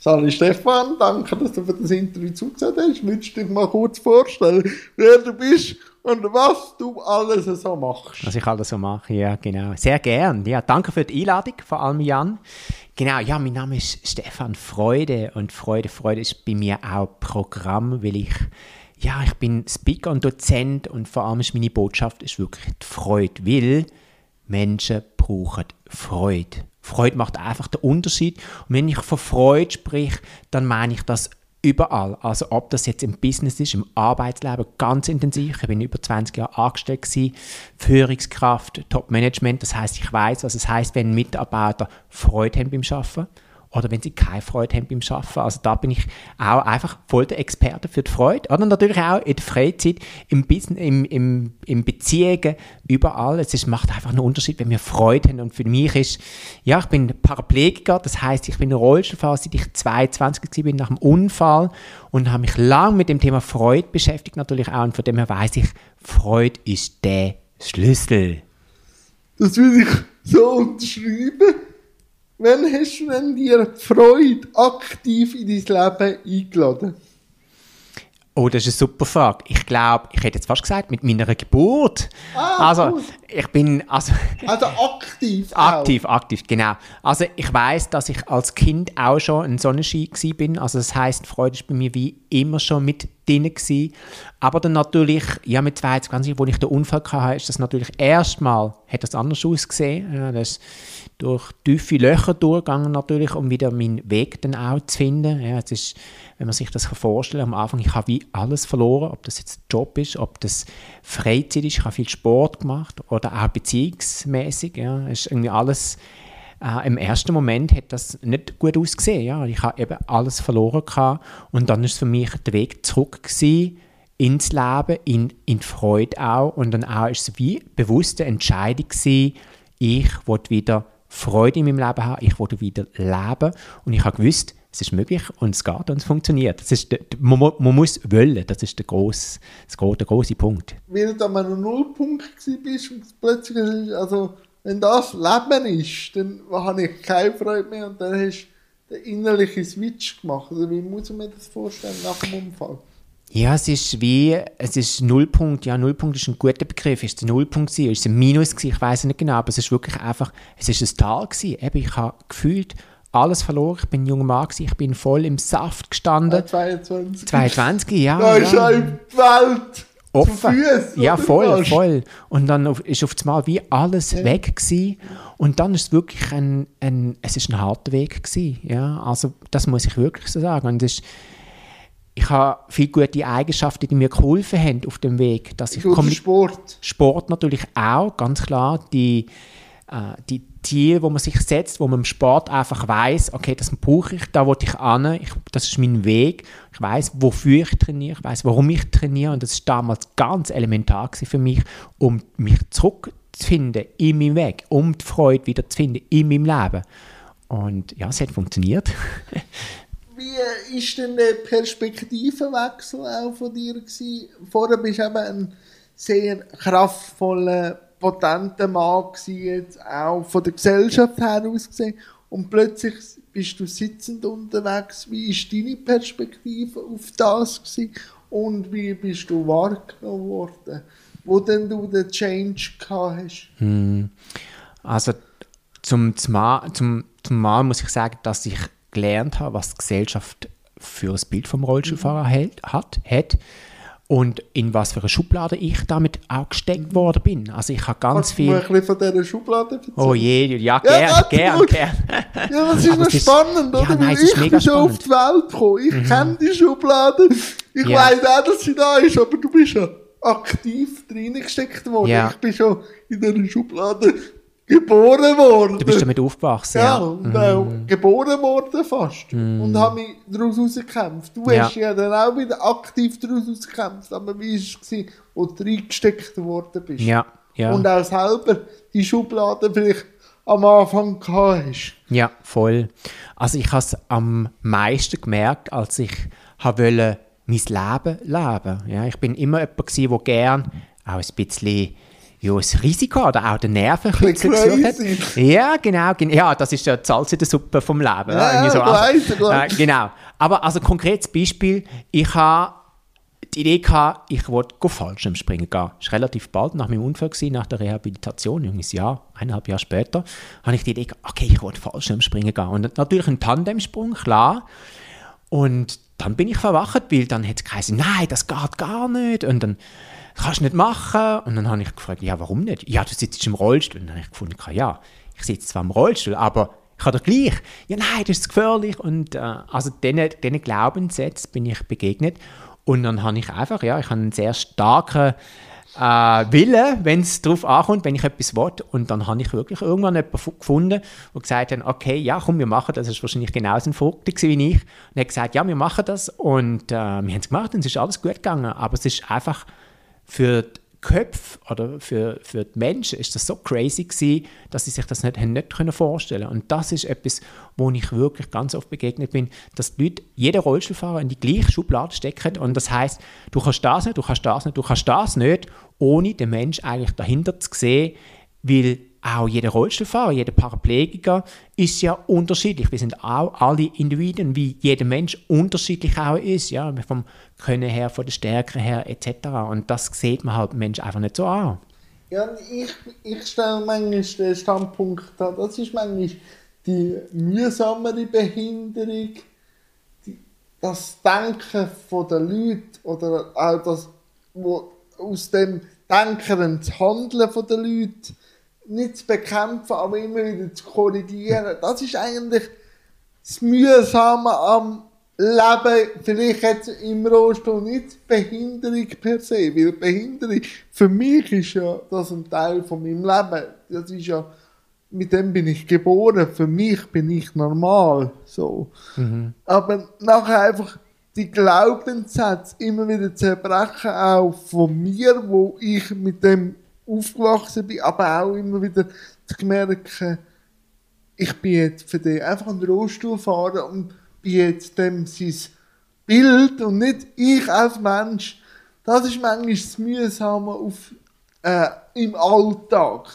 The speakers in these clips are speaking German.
Sali Stefan, danke, dass du für das Interview zugesagt hast. Willst du dich mal kurz vorstellen, wer du bist und was du alles so machst? Was ich alles so mache, ja, genau. Sehr gern. Ja, danke für die Einladung, vor allem Jan. Genau, ja, mein Name ist Stefan Freude und Freude, Freude ist bei mir auch Programm, weil ich ja, ich bin Speaker und Dozent und vor allem ist meine Botschaft ist wirklich die Freude, weil Menschen brauchen Freude. Freude macht einfach den Unterschied. Und wenn ich von Freude spreche, dann meine ich das überall. Also ob das jetzt im Business ist, im Arbeitsleben, ganz intensiv. Ich bin über 20 Jahre angestellt gewesen, Führungskraft, Top-Management. Das heißt, ich weiß, was es heißt, wenn Mitarbeiter Freude haben beim Arbeiten oder wenn sie keine Freude haben beim Arbeiten. Also da bin ich auch einfach voll der Experte für die Freude. Oder natürlich auch in der Freizeit, im Business, im, im, im Beziehungen, überall. Es ist, macht einfach einen Unterschied, wenn wir Freude haben. Und für mich ist, ja, ich bin Paraplegiker, das heißt, ich bin Rollstuhlfahrer, seit ich 22 war, nach dem Unfall und habe mich lange mit dem Thema Freude beschäftigt natürlich auch. Und von dem her weiß ich, Freude ist der Schlüssel. Das will ich so unterschreiben. Wann hast du denn dir Freude aktiv in dein Leben eingeladen? Oh, das ist eine super Frage. Ich glaube, ich hätte jetzt fast gesagt, mit meiner Geburt. Ah, also, gut. ich bin, also... Also aktiv Aktiv, auch. aktiv, genau. Also, ich weiß, dass ich als Kind auch schon ein Sonnenschein bin. Also, das heißt, Freude ist bei mir wie immer schon mit drin gewesen. Aber dann natürlich, ja, mit 22, wo ich den Unfall hatte, ist das natürlich erstmal, hat das anders ausgesehen. Ja, das durch tiefe Löcher durchgegangen natürlich, um wieder meinen Weg dann auch zu finden. Ja, es ist, wenn man sich das vorstellt, am Anfang, ich habe wie alles verloren, ob das jetzt Job ist, ob das Freizeit ist, ich habe viel Sport gemacht oder auch beziehungsmäßig. Ja, ist irgendwie alles, äh, im ersten Moment hat das nicht gut ausgesehen. Ja, ich habe eben alles verloren gehabt und dann ist für mich der Weg zurück gewesen, ins Leben, in, in die Freude auch und dann auch ist es wie bewusste Entscheidung gewesen, ich wollte wieder Freude in meinem Leben haben, ich wollte wieder leben und ich habe gewusst, es ist möglich und es geht und es funktioniert. Das ist der, man, man, muss wollen, das ist der grosse, der grosse Punkt. Weil du an einem Nullpunkt bist und plötzlich, also wenn das Leben ist, dann habe ich keine Freude mehr und dann hast du den innerlichen Switch gemacht. Also wie muss man das vorstellen nach dem Unfall? Ja, es ist wie, es ist Nullpunkt, ja, Nullpunkt ist ein guter Begriff. Ist es ein Nullpunkt gewesen, ist ein Minus gewesen, ich weiß nicht genau, aber es ist wirklich einfach, es ist ein Tal gewesen. Eben, ich habe gefühlt alles verloren, ich bin ein junger Mann gewesen, ich bin voll im Saft gestanden. Ja, 22. 22, ja. Da ist ja. die Welt offen. Füß, ja, voll, voll. Und dann ist auf einmal wie alles ja. weg gewesen. Und dann ist es wirklich ein, ein, es ist ein harter Weg gewesen, ja. Also, das muss ich wirklich so sagen. Und es ist, ich habe viele gute Eigenschaften, die mir geholfen haben auf dem Weg. Dass ich Sport. Sport natürlich auch, ganz klar. Die, äh, die Ziele, wo man sich setzt, wo man im Sport einfach weiß, okay, das brauche ich, da wollte ich an, ich, das ist mein Weg. Ich weiß, wofür ich trainiere, ich weiß, warum ich trainiere und das ist damals ganz elementar für mich, um mich zurückzufinden in meinem Weg, um die Freude wieder zu finden in meinem Leben. Und ja, es hat funktioniert. wie ist denn der Perspektivenwechsel auch von dir gewesen? Vorher bist du eben ein sehr kraftvoller, potenter Mann gewesen, jetzt auch von der Gesellschaft her aus gesehen. Und plötzlich bist du sitzend unterwegs. Wie ist deine Perspektive auf das gewesen? Und wie bist du wahrgenommen worden, wo denn du den Change gehabt hast? Hm. Also zum, zum, zum, zum Mal muss ich sagen, dass ich gelernt habe, was die Gesellschaft für ein Bild vom Rollstuhlfahrer hält, hat, hat und in was für eine Schublade ich damit auch gesteckt worden bin. Also ich habe ganz Kannst viel... Kannst du ein bisschen von dieser Schublade erzählen? Oh je, ja, gern, ja, gern, gern. Ja, das ist noch spannend, oder? Ja, nein, ich bin schon auf die Welt gekommen. Ich mhm. kenne die Schublade. Ich ja. weiß auch, dass sie da ist, aber du bist ja aktiv reingesteckt worden. Ja. Ich bin schon in dieser Schublade geboren worden. Du bist damit aufgewachsen, ja. ja. Und, äh, mm. geboren worden fast. Mm. Und habe mich daraus rausgekämpft. Du ja. hast ja dann auch wieder aktiv daraus rausgekämpft. Aber wie war es, wo du reingesteckt worden bist? Ja, ja. Und auch selber die Schublade vielleicht am Anfang gehabt hast. Ja, voll. Also ich habe es am meisten gemerkt, als ich wollte mein Leben leben. Ja, ich bin immer jemand der gern auch ein bisschen ja, das Risiko oder auch der Nervenkitzel gesucht hat. Ja, genau, gen- ja, das ist ja das Salz in der Suppe vom Leben. Ja, irgendwie so. ja, weiss, äh, genau. Aber also konkretes Beispiel, ich habe die Idee gehabt, ich wollte go Fallschirmspringen gehen. Das war relativ bald nach meinem Unfall, gewesen, nach der Rehabilitation, ein Jahr, eineinhalb Jahre später, habe ich die Idee gehabt, okay, ich wollte Fallschirmspringen gehen. Und natürlich ein Tandemsprung, klar. Und dann bin ich verwacht, weil dann hat es geheißen, nein, das geht gar nicht. Und dann kannst du nicht machen. Und dann habe ich gefragt, ja, warum nicht? Ja, du sitzt im Rollstuhl. Und dann habe ich gefunden, ja, ich sitze zwar im Rollstuhl, aber ich habe doch gleich. Ja, nein, das ist gefährlich. Und äh, also diesen, diesen Glaubenssätzen bin ich begegnet. Und dann habe ich einfach, ja, ich habe einen sehr starken äh, Willen, wenn es darauf ankommt, wenn ich etwas will. Und dann habe ich wirklich irgendwann jemanden fu- gefunden, der gesagt hat, okay, ja, komm, wir machen das. Das war wahrscheinlich genauso ein gewesen wie ich. Und er hat gesagt, ja, wir machen das. Und äh, wir haben es gemacht und es ist alles gut gegangen. Aber es ist einfach für die Köpfe oder für, für die Menschen ist das so crazy gewesen, dass sie sich das nicht, nicht können vorstellen Und das ist etwas, wo ich wirklich ganz oft begegnet bin, dass die Leute, jeder Rollstuhlfahrer in die gleiche Schublade stecken und das heißt, du kannst das nicht, du kannst das nicht, du kannst das nicht, ohne den Mensch eigentlich dahinter zu sehen, weil auch jeder Rollstuhlfahrer, jeder Paraplegiker ist ja unterschiedlich. Wir sind auch alle Individuen, wie jeder Mensch unterschiedlich auch ist, ja, vom Können her, von der Stärke her etc. Und das sieht man halt Mensch einfach nicht so an. Ja, ich, ich stelle manchmal den Standpunkt an, das ist manchmal die mühsamere Behinderung, die, das Denken von den Leuten oder auch das, wo aus dem Denken das Handeln von den Leuten nicht zu bekämpfen, aber immer wieder zu korrigieren. Das ist eigentlich das Mühsame am Leben, vielleicht jetzt im Rollstuhl nicht Behinderung per se, weil Behinderung für mich ist ja das ein Teil von meinem Leben. Das ist ja, mit dem bin ich geboren, für mich bin ich normal, so. Aber nachher einfach die Glaubenssätze immer wieder zerbrechen, auch von mir, wo ich mit dem aufgewachsen bin, aber auch immer wieder zu merken, ich bin jetzt für den einfach ein Rollstuhlfahrer und bin jetzt dem sein Bild und nicht ich als Mensch. Das ist manchmal das Mühsame auf, äh, im Alltag.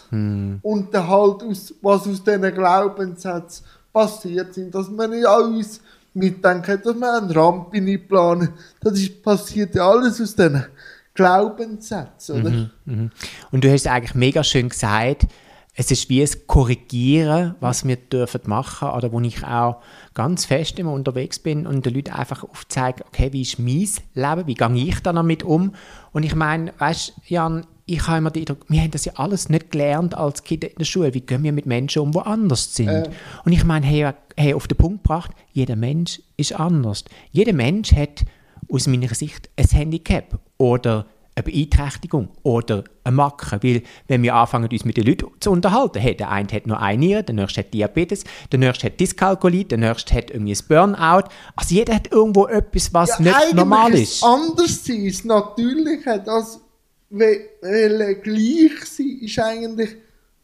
Und dann halt, aus, was aus diesen Glaubenssätzen passiert sind, dass man nicht uns mitdenken, dass wir eine Rampe nicht planen. Das ist, passiert ja alles aus diesen Glaubenssätzen, oder? Mhm. Und du hast eigentlich mega schön gesagt, es ist wie ein Korrigieren, was wir dürfen machen oder wo ich auch ganz fest immer unterwegs bin und den Leuten einfach aufzeige, okay, wie ist mein Leben, wie gehe ich dann damit um? Und ich meine, weißt Jan, ich habe immer den Eindruck, wir haben das ja alles nicht gelernt als Kinder in der Schule. Wie gehen wir mit Menschen um, die anders sind? Äh. Und ich meine, hey, hey, auf den Punkt gebracht, jeder Mensch ist anders. Jeder Mensch hat aus meiner Sicht ein Handicap oder eine Beeinträchtigung oder eine Macke. Weil, wenn wir anfangen, uns mit den Leuten zu unterhalten, hey, der eine hat nur eine Niere, der nächste hat Diabetes, der nächste hat Dyskalkulie, der nächste hat irgendwie ein Burnout. Also jeder hat irgendwo etwas, was nicht eigentlich normal ist. ist. Anders sein, das Natürliche, das wollen gleich sein, ist eigentlich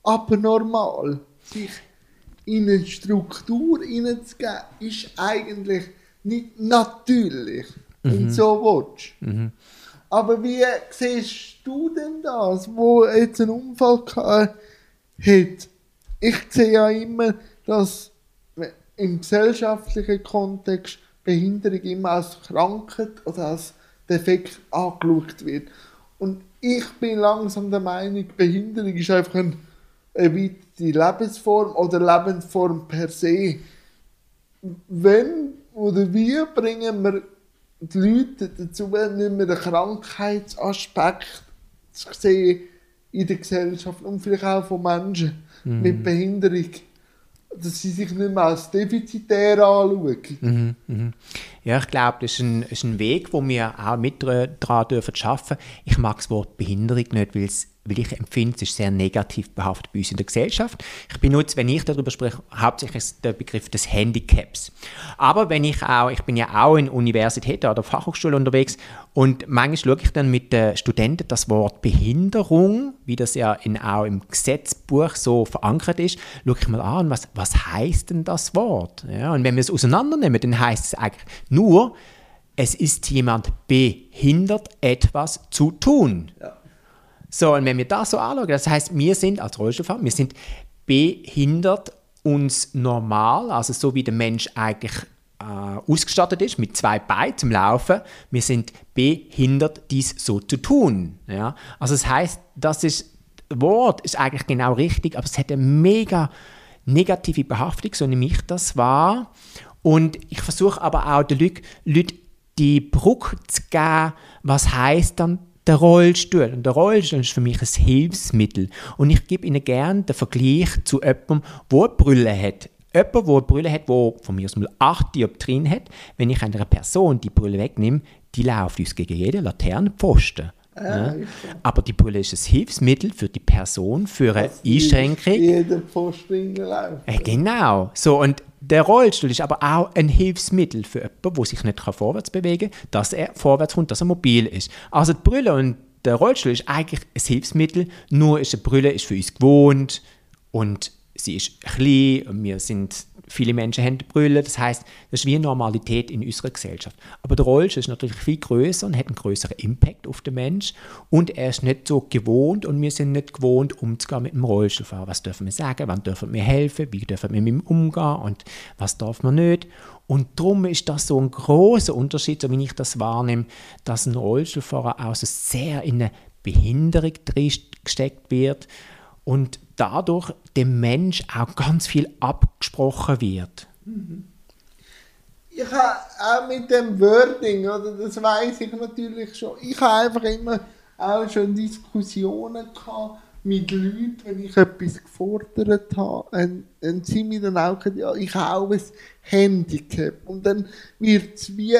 abnormal. Sich in eine Struktur hineinzugeben, ist eigentlich nicht natürlich, wenn du so willst. Aber wie siehst du denn das, wo jetzt einen Unfall gehabt hat? Ich sehe ja immer, dass im gesellschaftlichen Kontext Behinderung immer als Krankheit oder als Defekt angeschaut wird. Und ich bin langsam der Meinung, Behinderung ist einfach ein, eine weitere Lebensform oder Lebensform per se. Wenn oder wie bringen wir die Leute dazu, nicht mehr den Krankheitsaspekt zu sehen in der Gesellschaft und vielleicht auch von Menschen mit Behinderung, dass sie sich nicht mehr als defizitär anschauen. Mhm, mhm. Ja, ich glaube, das ist ein, ist ein Weg, wo wir auch mit daran dürfen schaffen. Ich mag das Wort Behinderung nicht, weil es weil ich empfinde, es ist sehr negativ behaftet bei uns in der Gesellschaft. Ich benutze, wenn ich darüber spreche, hauptsächlich den Begriff des Handicaps. Aber wenn ich auch, ich bin ja auch in Universitäten oder Fachhochschulen unterwegs und manchmal schaue ich dann mit den Studenten das Wort Behinderung, wie das ja in, auch im Gesetzbuch so verankert ist, schaue ich mal an, was, was heißt denn das Wort? Ja, und wenn wir es auseinandernehmen, dann heißt es eigentlich nur, es ist jemand behindert, etwas zu tun. Ja. So, und wenn wir das so anschauen, das heißt, wir sind als Rollstuhlfahrer, wir sind behindert uns normal, also so wie der Mensch eigentlich äh, ausgestattet ist mit zwei Beinen zum Laufen, wir sind behindert, dies so zu tun. Ja? Also das heißt, das ist, Wort ist eigentlich genau richtig, aber es hat eine mega negative Behaftung, so nehme ich das wahr. Und ich versuche aber auch den Leuten die Brücke zu geben, was heißt dann der Rollstuhl. Und der Rollstuhl ist für mich ein Hilfsmittel. Und ich gebe Ihnen gerne den Vergleich zu jemandem, der eine Brille hat. Jemand, der eine Brille hat, der von mir aus mal 8 Dioptrien hat, wenn ich einer Person die Brille wegnehme, die läuft uns gegen jeden Laternenpfosten. Ja. Aber die Brille ist ein Hilfsmittel für die Person, für eine das Einschränkung. Jeder Pfosten läuft. Äh, genau. So, und der Rollstuhl ist aber auch ein Hilfsmittel für jemanden, der sich nicht vorwärts bewegen kann, dass er vorwärts kommt, dass er mobil ist. Also die Brille und der Rollstuhl ist eigentlich ein Hilfsmittel, nur ist eine Brille ist für uns gewohnt und sie ist klein und wir sind Viele Menschen haben Brille, das heißt, das ist wie eine Normalität in unserer Gesellschaft. Aber der Rollstuhl ist natürlich viel größer und hat einen größeren Impact auf den Mensch und er ist nicht so gewohnt und wir sind nicht gewohnt, umzugehen mit dem Rollstuhlfahrer. Was dürfen wir sagen, wann dürfen wir helfen, wie dürfen wir mit ihm umgehen und was darf man nicht. Und darum ist das so ein großer Unterschied, so wie ich das wahrnehme, dass ein Rollstuhlfahrer auch so sehr in eine Behinderung gesteckt wird und dadurch dem Mensch auch ganz viel abgesprochen wird. Ich habe auch mit dem Wording, oder, das weiß ich natürlich schon, ich habe einfach immer auch schon Diskussionen gehabt mit Leuten, wenn ich etwas gefordert habe, und, und sie mir dann auch gesagt, ja, ich habe ein Handicap. Und dann wird es wie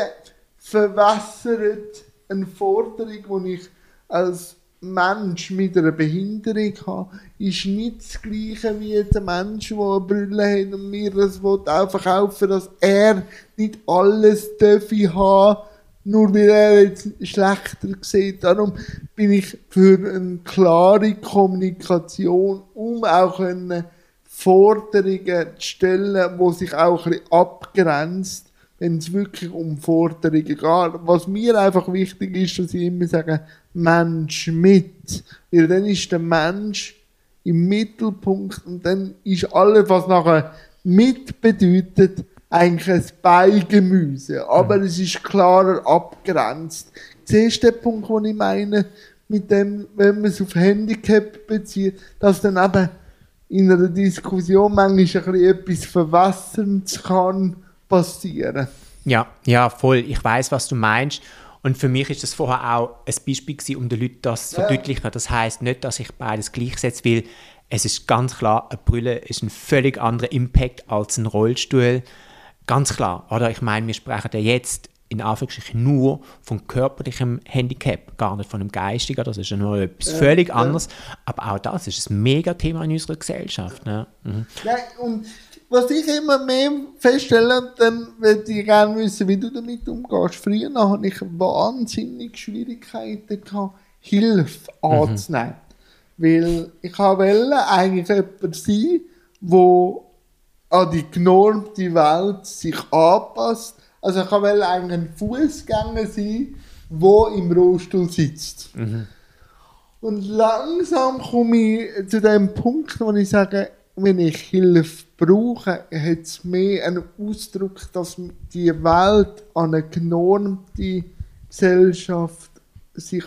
verwässert eine Forderung, die ich als Mensch mit einer Behinderung hat, ist nicht das Gleiche wie der Mensch, der eine Brille hat und mir das auch verkaufen dass er nicht alles dürfe haben, nur weil er jetzt schlechter sieht. Darum bin ich für eine klare Kommunikation, um auch Forderungen zu stellen, die sich auch ein bisschen abgrenzt wenn es wirklich um Forderungen geht. Was mir einfach wichtig ist, dass ich immer sage, Mensch mit. Weil dann ist der Mensch im Mittelpunkt und dann ist alles, was nachher mit bedeutet, eigentlich ein Beigemüse. Aber mhm. es ist klarer abgrenzt. Siehst du den Punkt, den ich meine, mit dem, wenn man es auf Handicap bezieht, dass dann eben in einer Diskussion manchmal ein bisschen etwas Verwässerndes kann passieren. Ja, ja, voll. Ich weiß, was du meinst. Und für mich ist das vorher auch ein Beispiel gewesen, um den Leuten das zu verdeutlichen. Das heißt nicht, dass ich beides gleichsetze, weil es ist ganz klar, eine Brille ist ein völlig anderer Impact als ein Rollstuhl. Ganz klar. Oder ich meine, wir sprechen ja jetzt in Anführungsstrichen nur von körperlichem Handicap, gar nicht von einem geistigen. Das ist ja nur etwas völlig ja. anderes. Aber auch das ist ein mega Thema in unserer Gesellschaft. Ne? Mhm. Ja, und was ich immer mehr feststelle, dann würde ich gerne wissen, wie du damit umgehst. Früher hatte ich wahnsinnig Schwierigkeiten, gehabt, Hilfe mhm. anzunehmen. Weil ich wollte eigentlich jemand sein, der an die genormte Welt sich anpasst. Also ich wollte eigentlich ein Fußgänger sein, der im Rollstuhl sitzt. Mhm. Und langsam komme ich zu dem Punkt, wo ich sage, wenn ich Hilfe brauche, hat es mehr einen Ausdruck, dass die Welt an eine genormte Gesellschaft sich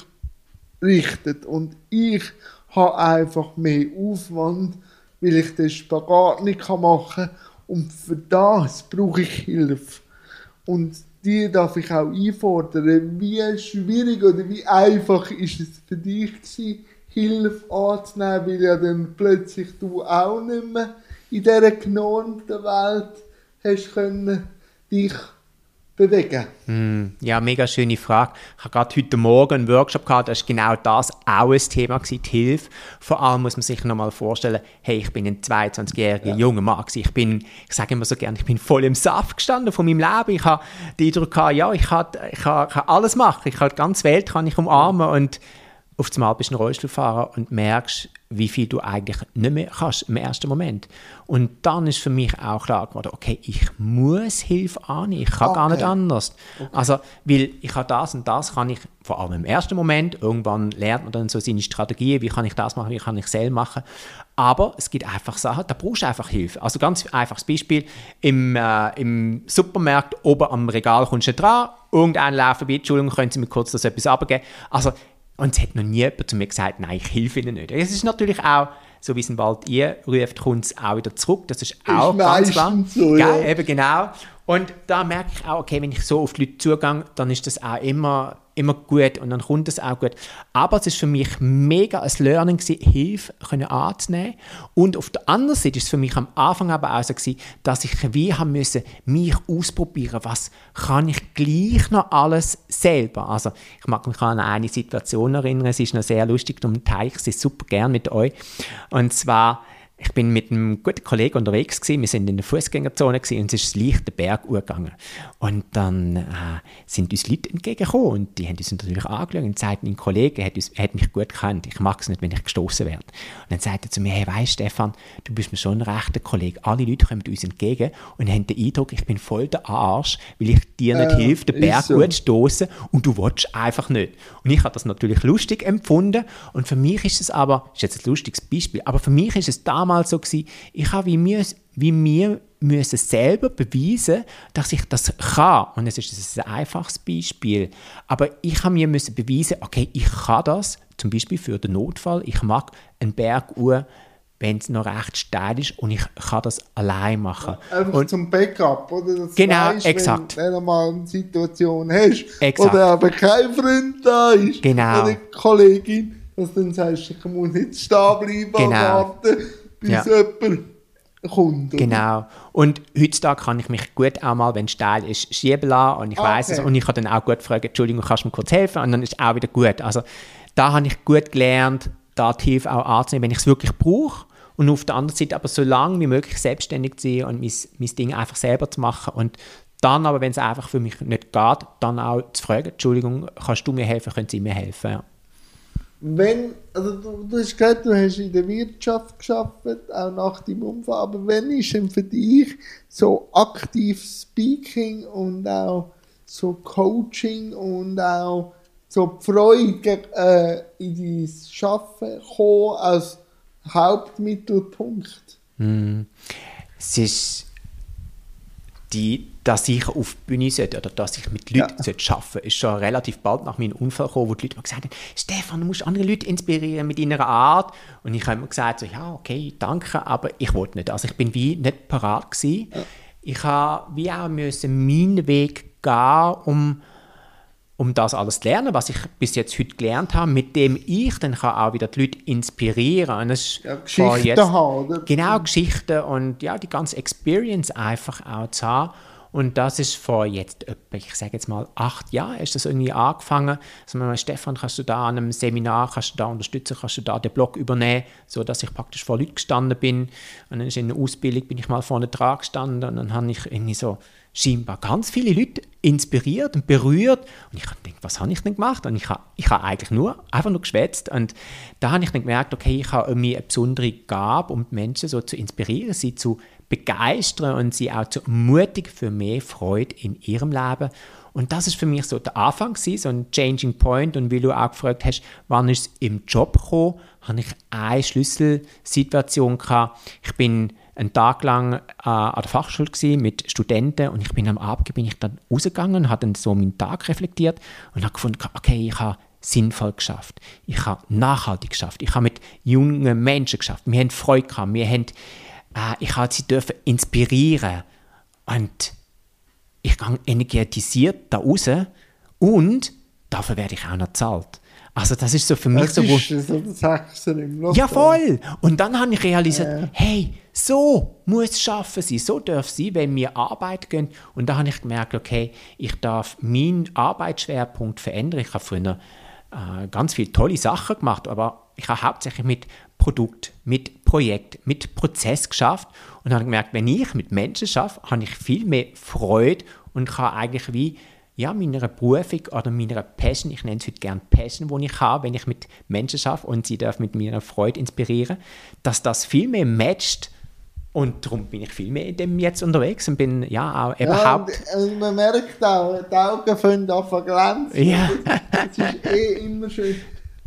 richtet. Und ich habe einfach mehr Aufwand, weil ich den Spagat nicht machen kann. Und für das brauche ich Hilfe. Und die darf ich auch einfordern. Wie schwierig oder wie einfach ist es für dich gewesen, Hilfe anzunehmen, weil ja dann plötzlich du auch nicht mehr in dieser genormten Welt hast können dich bewegen? Mm, ja, mega schöne Frage. Ich habe gerade heute Morgen einen Workshop gehabt, da ist genau das auch ein Thema gewesen, die Hilfe. Vor allem muss man sich nochmal vorstellen, hey, ich bin ein 22-jähriger ja. junger Mann gewesen. Ich bin, ich sage immer so gerne, ich bin voll im Saft gestanden von meinem Leben. Ich habe den Eindruck gehabt, ja, ich kann, ich kann, ich kann alles machen. Ich kann die ganze Welt kann ich umarmen und auf einmal bist du ein Rollstuhlfahrer und merkst, wie viel du eigentlich nicht mehr kannst im ersten Moment. Und dann ist für mich auch klar geworden, okay, ich muss Hilfe annehmen, ich kann okay. gar nicht anders. Okay. Also, weil ich habe das und das kann ich, vor allem im ersten Moment, irgendwann lernt man dann so seine Strategien, wie kann ich das machen, wie kann ich selber machen. Aber es gibt einfach Sachen, da brauchst du einfach Hilfe. Also ganz einfaches Beispiel, im, äh, im Supermarkt oben am Regal kommst du dran, irgendein läuft vorbei, Entschuldigung, können Sie mir kurz das etwas abgeben? Also und es hat noch nie jemand zu mir gesagt, nein, ich helfe Ihnen nicht. Es ist natürlich auch, so wie es im Wald ihr ruft, kommt es auch wieder zurück. Das ist auch ist ganz klar. So, ja. Eben genau. Und da merke ich auch, okay, wenn ich so auf die Leute zugehe, dann ist das auch immer immer gut und dann kommt es auch gut. Aber es ist für mich mega ein Learning gewesen, Hilfe können anzunehmen. Und auf der anderen Seite ist es für mich am Anfang aber auch so gewesen, dass ich wie haben müssen, mich ausprobieren, was kann ich gleich noch alles selber. Also ich mag mich an eine Situation erinnern, es ist noch sehr lustig, darum teile ich es super gern mit euch. Und zwar ich bin mit einem guten Kollegen unterwegs gewesen. Wir sind in der Fußgängerzone und es ist leicht den Berg hochgegangen. Und dann äh, sind uns Leute entgegengekommen und die haben uns natürlich angeschaut und sagten, ein Kollege hat, uns, hat mich gut gekannt. Ich mag es nicht, wenn ich gestoßen werde. Und dann sagte er zu mir, hey, weißt Stefan, du bist mir schon ein rechter Kollege. Alle Leute kommen uns entgegen und haben den Eindruck, ich bin voll der Arsch, weil ich dir nicht äh, hilft, den Berg so. gut stoßen und du willst einfach nicht. Und ich habe das natürlich lustig empfunden und für mich ist es aber, ist jetzt ein lustiges Beispiel, aber für mich ist es damals damals so gewesen, ich habe wie mir, wie mir müssen selber beweisen, dass ich das kann. Und es ist ein einfaches Beispiel. Aber ich habe mir müssen beweisen, okay, ich kann das, zum Beispiel für den Notfall. Ich mag einen Berg uhr, wenn es noch recht steil ist und ich kann das allein machen. Einfach und, zum Backup, oder? Dass genau, weißt, exakt. Wenn, wenn du mal eine Situation hast, exakt. oder aber kein Freund da ist, genau. oder Kollegin, dass du dann sagst, ich muss jetzt stehen bleiben genau. warten bis ja. jemand kommt. Genau. Und heutzutage kann ich mich gut auch mal, wenn es steil ist, schieben lassen und ich okay. weiß es und ich kann dann auch gut fragen, Entschuldigung, kannst du mir kurz helfen? Und dann ist es auch wieder gut. Also da habe ich gut gelernt, da die Hilfe auch anzunehmen, wenn ich es wirklich brauche. Und auf der anderen Seite aber so lange wie möglich selbstständig zu sein und mein, mein Ding einfach selber zu machen. Und dann aber, wenn es einfach für mich nicht geht, dann auch zu fragen, Entschuldigung, kannst du mir helfen, können Sie mir helfen? Wenn, also du, du hast gesagt, du hast in der Wirtschaft geschafft, auch nach deinem Unfall, aber wenn ist denn für dich so aktiv Speaking und auch so Coaching und auch so die Freude äh, in dein Schaffen gekommen als Hauptmittelpunkt? Mm. Es ist die, dass ich auf die Bühne sollte oder dass ich mit Leuten ja. sollte arbeiten sollte, ist schon relativ bald nach meinem Unfall gekommen, wo die Leute mir gesagt haben, Stefan, du musst andere Leute inspirieren mit deiner Art. Und ich habe immer gesagt, so, ja, okay, danke, aber ich wollte nicht. Also ich bin wie nicht parat gewesen. Ja. Ich habe wie auch müssen meinen Weg gehen, um um das alles zu lernen, was ich bis jetzt heute gelernt habe, mit dem ich dann kann auch wieder die Leute inspirieren. Das ja, Geschichten jetzt, haben, oder? Genau, Geschichten und ja, die ganze Experience einfach auch zu haben. Und das ist vor jetzt etwa, ich sage jetzt mal, acht Jahren ist das irgendwie angefangen. Also man, Stefan, kannst du da an einem Seminar, kannst du da unterstützen, kannst du da den Blog übernehmen, so dass ich praktisch vor Leuten gestanden bin. Und dann ist in der Ausbildung bin ich mal vorne dran gestanden und dann habe ich irgendwie so scheinbar ganz viele Leute inspiriert und berührt. Und ich habe gedacht, was habe ich denn gemacht? Und ich habe, ich habe eigentlich nur, einfach nur geschwätzt. Und da habe ich dann gemerkt, okay, ich habe irgendwie eine besondere Gabe, um die Menschen so zu inspirieren, sie zu begeistern und sie auch zu ermutigen für mehr Freude in ihrem Leben. Und das ist für mich so der Anfang, so ein Changing Point. Und wie du auch gefragt hast, wann ist es im Job gekommen, habe ich eine Schlüsselsituation gehabt. Ich bin einen Tag lang äh, an der Fachschule mit Studenten und ich bin am Abend bin ich dann rausgegangen, habe dann so meinen Tag reflektiert und habe gefunden, okay, ich habe sinnvoll geschafft, ich habe nachhaltig geschafft, ich habe mit jungen Menschen geschafft, wir haben Freude gehabt, wir haben, äh, ich habe sie dürfen inspirieren. Und ich gehe energetisiert da raus und dafür werde ich auch noch bezahlt. Also das ist so für mich das so... Ist so das im Lockdown. Ja, voll! Und dann habe ich realisiert, äh. hey, so muss es schaffen sein, so darf es sein, wenn wir Arbeit gehen. Und da habe ich gemerkt, okay, ich darf meinen Arbeitsschwerpunkt verändern. Ich habe früher äh, ganz viele tolle Sachen gemacht, aber ich habe hauptsächlich mit Produkt, mit Projekt, mit Prozess geschafft und habe gemerkt, wenn ich mit Menschen schaffe, habe ich viel mehr Freude und kann eigentlich wie ja, meiner Berufung oder meiner Passion, ich nenne es heute gerne Passion, die ich habe, wenn ich mit Menschen arbeite und sie darf mit meiner Freude inspirieren, dass das viel mehr matcht und darum bin ich viel mehr in dem jetzt unterwegs und bin ja auch überhaupt... Ja, und, also man merkt auch, die Augen fangen an zu glänzen. Ja. Das, das ist eh immer schön.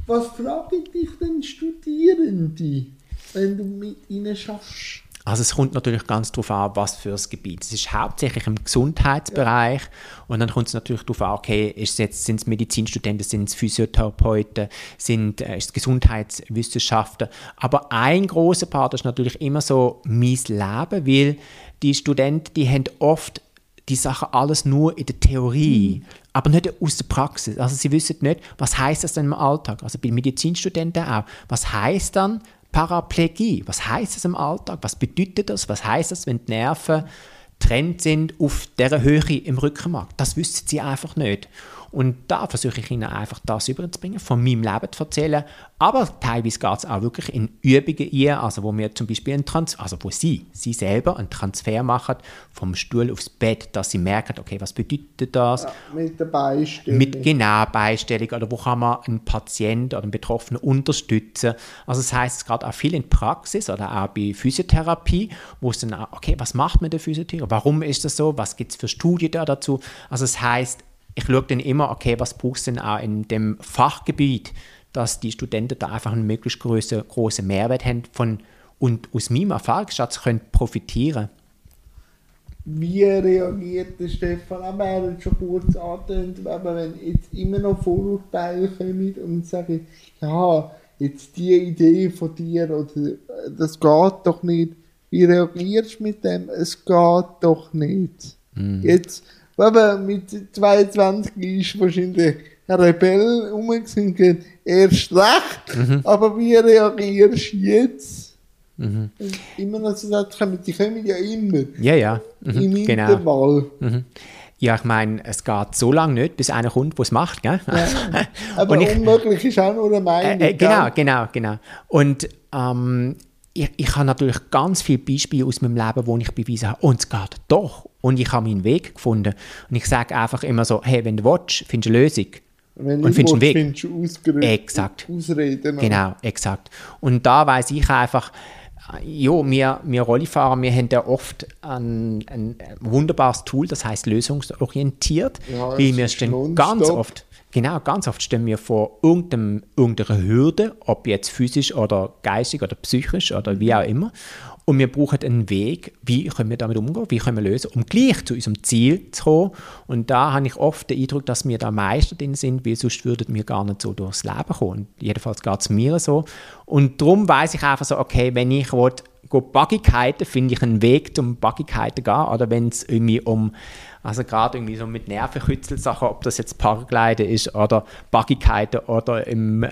Was fragen dich denn Studierende, wenn du mit ihnen schaffst? Also es kommt natürlich ganz darauf an, was für ein Gebiet. Es ist hauptsächlich im Gesundheitsbereich ja. und dann kommt es natürlich darauf an, okay, ist es sind es Medizinstudenten, sind es Physiotherapeuten, sind äh, ist es Gesundheitswissenschaften. Aber ein großer Part ist natürlich immer so mein Leben, weil die Studenten, die haben oft die Sachen alles nur in der Theorie, mhm. aber nicht aus der Praxis. Also sie wissen nicht, was heißt das denn im Alltag. Also bei Medizinstudenten auch. Was heißt dann Paraplegie. Was heißt das im Alltag? Was bedeutet das? Was heißt das, wenn die Nerven trennt sind auf der Höhe im Rückenmark? Das wissen sie einfach nicht. Und da versuche ich ihnen einfach das überzubringen, von meinem Leben zu erzählen. Aber teilweise geht es auch wirklich in Übungen ein, also wo wir zum Beispiel einen Trans also wo sie, sie selber einen Transfer machen vom Stuhl aufs Bett, dass sie merken, okay, was bedeutet das? Ja, mit der Beistellung. Mit genau Beistellung oder wo kann man einen Patienten oder einen Betroffenen unterstützen. Also das heißt gerade auch viel in Praxis oder auch bei Physiotherapie, wo es dann auch, okay, was macht man der Physiotherapie? Warum ist das so? Was gibt es für Studien da dazu? Also das heißt ich schaue dann immer, okay, was brauchst du denn auch in dem Fachgebiet, dass die Studenten da einfach einen möglichst großen, großen Mehrwert haben von, und aus meinem Erfahrungsschatz können profitieren Wie reagiert der Stefan? Aber er hat schon kurz angetönt, aber wenn jetzt immer noch Vorurteile kommen und sagen, ja, jetzt die Idee von dir oder das geht doch nicht. Wie reagierst du mit dem? Es geht doch nicht. Mm. Jetzt wenn mit 22 ist wahrscheinlich ein Rebell umgesinkt, erst recht. Mhm. Aber wie reagierst du jetzt? Mhm. Immer noch so sagt, die kommen ja immer. Ja, ja. Mhm. Im genau. Intervall. Mhm. Ja, ich meine, es geht so lange nicht, bis einer kommt, der es macht. Gell? Ja. Aber ich, unmöglich ist auch nur eine Meinung. Äh, äh, genau, genau, genau. Und ähm, ich, ich habe natürlich ganz viele Beispiele aus meinem Leben, wo ich bewiesen habe, und es geht doch. Und ich habe meinen Weg gefunden. Und ich sage einfach immer so, hey, wenn du willst, findest du eine Lösung. Wenn und findest willst, einen Weg. Findest du exakt. Ausreden. Genau, exakt. Und da weiß ich einfach, ja, wir, wir Rollifahrer, wir haben ja oft ein, ein wunderbares Tool, das heißt lösungsorientiert, ja, weil wir stehen ganz oft Genau, ganz oft stehen wir vor irgendeiner Hürde, ob jetzt physisch oder geistig oder psychisch oder wie auch immer. Und wir brauchen einen Weg, wie können wir damit umgehen, wie können wir lösen, um gleich zu unserem Ziel zu kommen. Und da habe ich oft den Eindruck, dass wir da Meister drin sind, weil sonst würden wir gar nicht so durchs Leben kommen. Und jedenfalls geht es mir so. Und darum weiß ich einfach so, okay, wenn ich will, Bugigkeiten, finde ich einen Weg zum Bugigkeiten gehen. Oder wenn es irgendwie um also gerade irgendwie so mit Nervenkützelsachen, ob das jetzt Paragliden ist oder Bugigkeiten oder im, äh,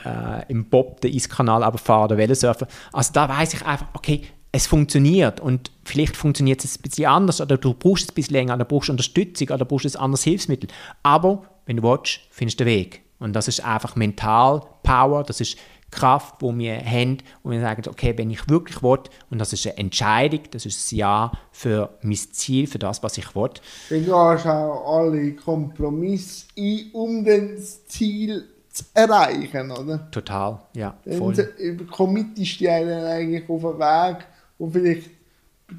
im Bob den Eiskanal runterfahren oder Velosurfen. Also da weiß ich einfach, okay, es funktioniert und vielleicht funktioniert es ein bisschen anders oder du brauchst es ein bisschen länger oder brauchst Unterstützung oder brauchst ein anderes Hilfsmittel. Aber wenn du willst, findest du den Weg. Und das ist einfach mental Power, das ist Kraft, die wir haben und wir sagen, okay, wenn ich wirklich will, und das ist eine Entscheidung, das ist ein Ja für mein Ziel, für das, was ich will. Dann gehst du auch alle Kompromisse ein, um das Ziel zu erreichen, oder? Total, ja, voll. Dann committest du dich eigentlich auf einen Weg, wo vielleicht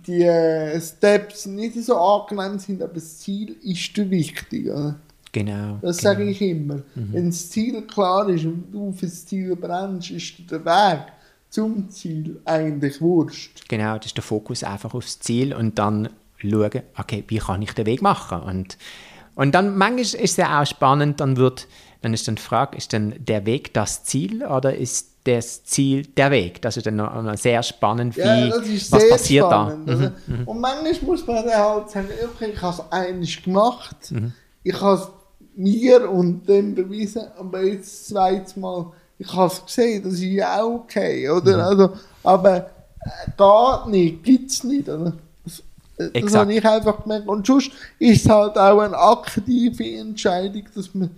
die äh, Steps nicht so angenehm sind, aber das Ziel ist dir wichtig, oder? Genau. Das genau. sage ich immer. Mhm. Wenn das Ziel klar ist und du für das Ziel brennst, ist der Weg zum Ziel eigentlich wurscht. Genau, das ist der Fokus einfach aufs Ziel und dann schauen, okay, wie kann ich den Weg machen? Und, und dann manchmal ist es ja auch spannend, dann wird, dann ist dann die Frage, ist dann der Weg das Ziel oder ist das Ziel der Weg? Das ist dann noch sehr spannend, wie, ja, was passiert spannend, da? Mhm, mhm. Und manchmal muss man dann halt sagen, okay, ich habe es eigentlich gemacht, mhm. ich habe mir und dem bewiesen, aber jetzt das zweite Mal, ich habe es gesehen, das ist ja auch okay, oder? Ja. Also, aber äh, geht nicht, gibt es nicht, oder? Das, äh, das habe ich einfach gemerkt. Und sonst ist es halt auch eine aktive Entscheidung, dass man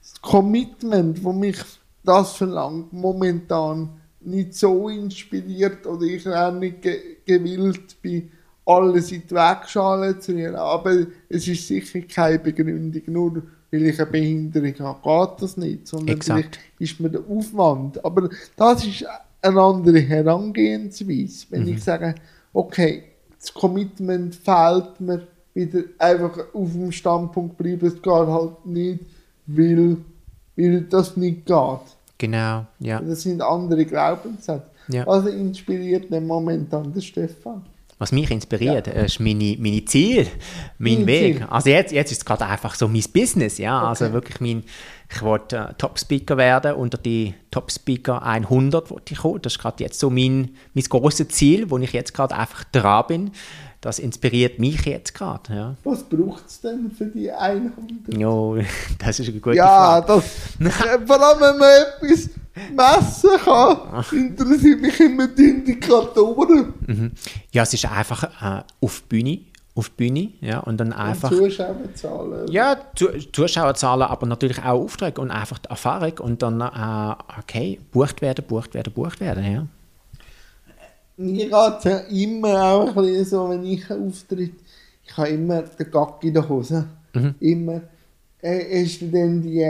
das Commitment, das mich das verlangt, momentan nicht so inspiriert oder ich auch nicht ge gewillt bin, alles in die Wegschale zu rühren. Aber es ist sicher keine Begründung, nur weil ich eine Behinderung habe, geht das nicht, sondern Exakt. vielleicht ist mir der Aufwand. Aber das ist eine andere Herangehensweise. Wenn Mhm. ich sage, okay, das Commitment fehlt mir, wieder einfach auf dem Standpunkt bleiben, es geht halt nicht, weil, weil das nicht geht. Genau, ja. Das sind andere Glaubenssätze. Ja. Was inspiriert den momentan der Stefan? Was mich inspiriert, äh, ist meine, meine Ziel, mein Dein Weg. Ziel. Also jetzt, jetzt ist es gerade einfach so mein Business, ja. Also Okay. wirklich mein, ich wollte äh, Top-Speaker werden, unter die Top-Speaker 100 wollte ich kommen. Das ist gerade jetzt so mein, mein grosses Ziel, wo ich jetzt gerade einfach dran bin. Das inspiriert mich jetzt gerade, ja. Was braucht es denn für die 100? Jo, das ist eine gute Ja, Frage. das, äh, vor allem wenn man etwas messen kann, interessiert mich immer die Indikatoren Mhm. Ja, es ist einfach äh, auf die Bühne, auf die Bühne, ja, und dann einfach... und Zuschauerzahlen. Ja, zu, Zuschauerzahlen, aber natürlich auch Aufträge und einfach die Erfahrung und dann, äh, okay, bucht werden, bucht werden, bucht werden, ja. Mir geht es ja immer auch ein bisschen so, wenn ich auftritt, ich habe immer den Gack in der Hose. Mhm. Immer. Äh, du denn die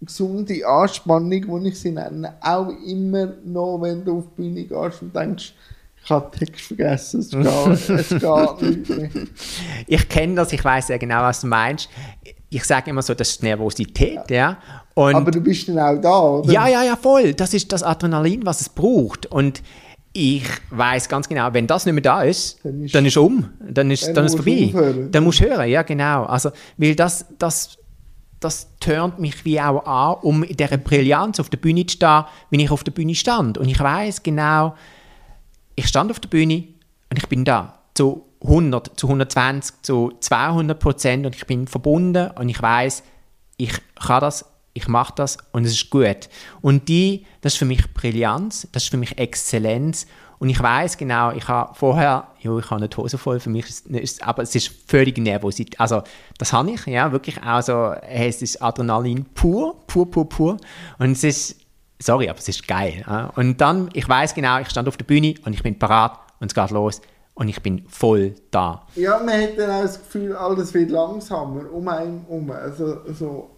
gesunde Anspannung, die ich sie nenne, auch immer noch, wenn du auf die Bühne gehst und denkst, ich habe den Text vergessen, es geht, es geht nicht mehr. Ich kenne das, ich weiß ja genau, was du meinst. Ich sage immer so, das ist die Nervosität, ja. Und Aber du bist dann auch da, oder? Ja, ja, ja, voll. Das ist das Adrenalin, was es braucht. Und ich weiß ganz genau, wenn das nicht mehr da ist, Dann dann ist- ist, um, dann ist, dann dann ist musst du vorbei. aufhören. Dann musst du hören, ja, genau. Also, weil das, das, das turnt mich wie auch an, um in dieser Brillanz auf der Bühne zu stehen, wenn ich auf der Bühne stand. Und ich weiß genau, ich stand auf der Bühne und ich bin da zu 100, zu 120, zu 200 Prozent und ich bin verbunden und ich weiß, ich kann das, ich mache das und es ist gut. Und die, das ist für mich Brillanz, das ist für mich Exzellenz und ich weiß genau, ich habe vorher, ja, ich habe die Hose voll, für mich ist, ist aber es ist völlig Nervosität. Also das habe ich, ja, wirklich auch so, hey, es ist Adrenalin pur, pur, pur, pur und es ist sorry, aber es ist geil. ja. Und dann, ich weiß genau, ich stand auf der Bühne und ich bin parat und es geht los und ich bin voll da. Ja, man hat dann auch das Gefühl, alles wird langsamer um einen herum. Also, so,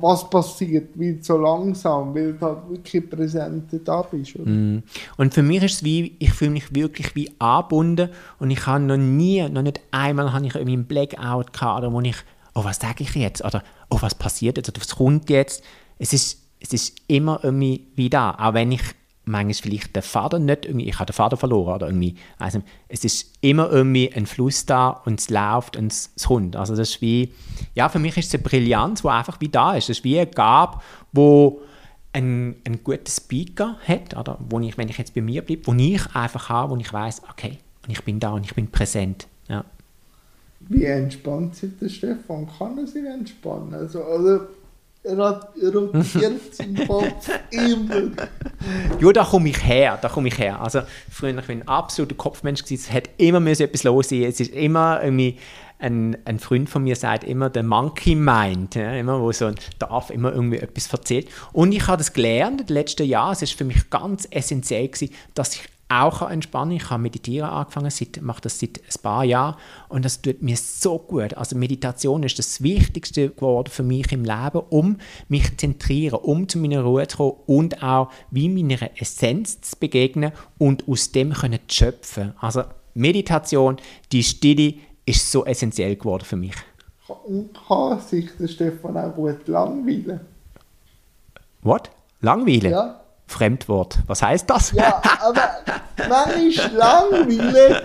was passiert, wird so langsam, weil du halt wirklich präsent da bist. Mm. Und für mich ist es wie, ich fühle mich wirklich wie angebunden und ich habe noch nie, noch nicht einmal habe ich irgendwie einen Blackout gehabt, oder wo ich, oh, was sage ich jetzt? Oder, oh, was passiert jetzt? Oder was kommt jetzt? Es ist, es ist immer irgendwie wie da, auch wenn ich manchmal vielleicht den Vater nicht irgendwie, ich habe den Vater verloren oder irgendwie, also es ist immer irgendwie ein Fluss da und es läuft und es, es kommt. Also das ist wie, ja, für mich ist es eine Brillanz, die einfach wie da ist. Das ist wie eine Gabe, wo ein, ein guter Speaker hat, oder wo ich, wenn ich jetzt bei mir bleibe, wo ich einfach habe, wo ich weiß, okay, und ich bin da und ich bin präsent. Ja. Wie entspannt sich der Stefan? Kann er sich entspannen? Also, also rotiert im Kopf immer. Ja, da komme ich her, da komme ich her. Also früher, ich bin ein absoluter Kopfmensch gewesen, es hat immer müssen etwas los sein, es ist immer irgendwie, ein, ein Freund von mir sagt immer, der Monkey Mind, ja, immer, wo so ein darf immer irgendwie etwas erzählt. Und ich habe das gelernt in den letzten Jahren, es ist für mich ganz essentiell gewesen, dass ich auch kann entspannen Ich habe meditieren angefangen, seit, mache das seit ein paar Jahren und das tut mir so gut. Also Meditation ist das Wichtigste geworden für mich im Leben, um mich zu zentrieren, um zu meiner Ruhe zu kommen und auch wie meiner Essenz zu begegnen und aus dem können zu schöpfen. Also Meditation, die Stille ist so essentiell geworden für mich. Und kann sich der Stefan auch gut langweilen? What? Langweilen? Ja. Fremdwort. Was heißt das? Ja, aber manchmal langweilen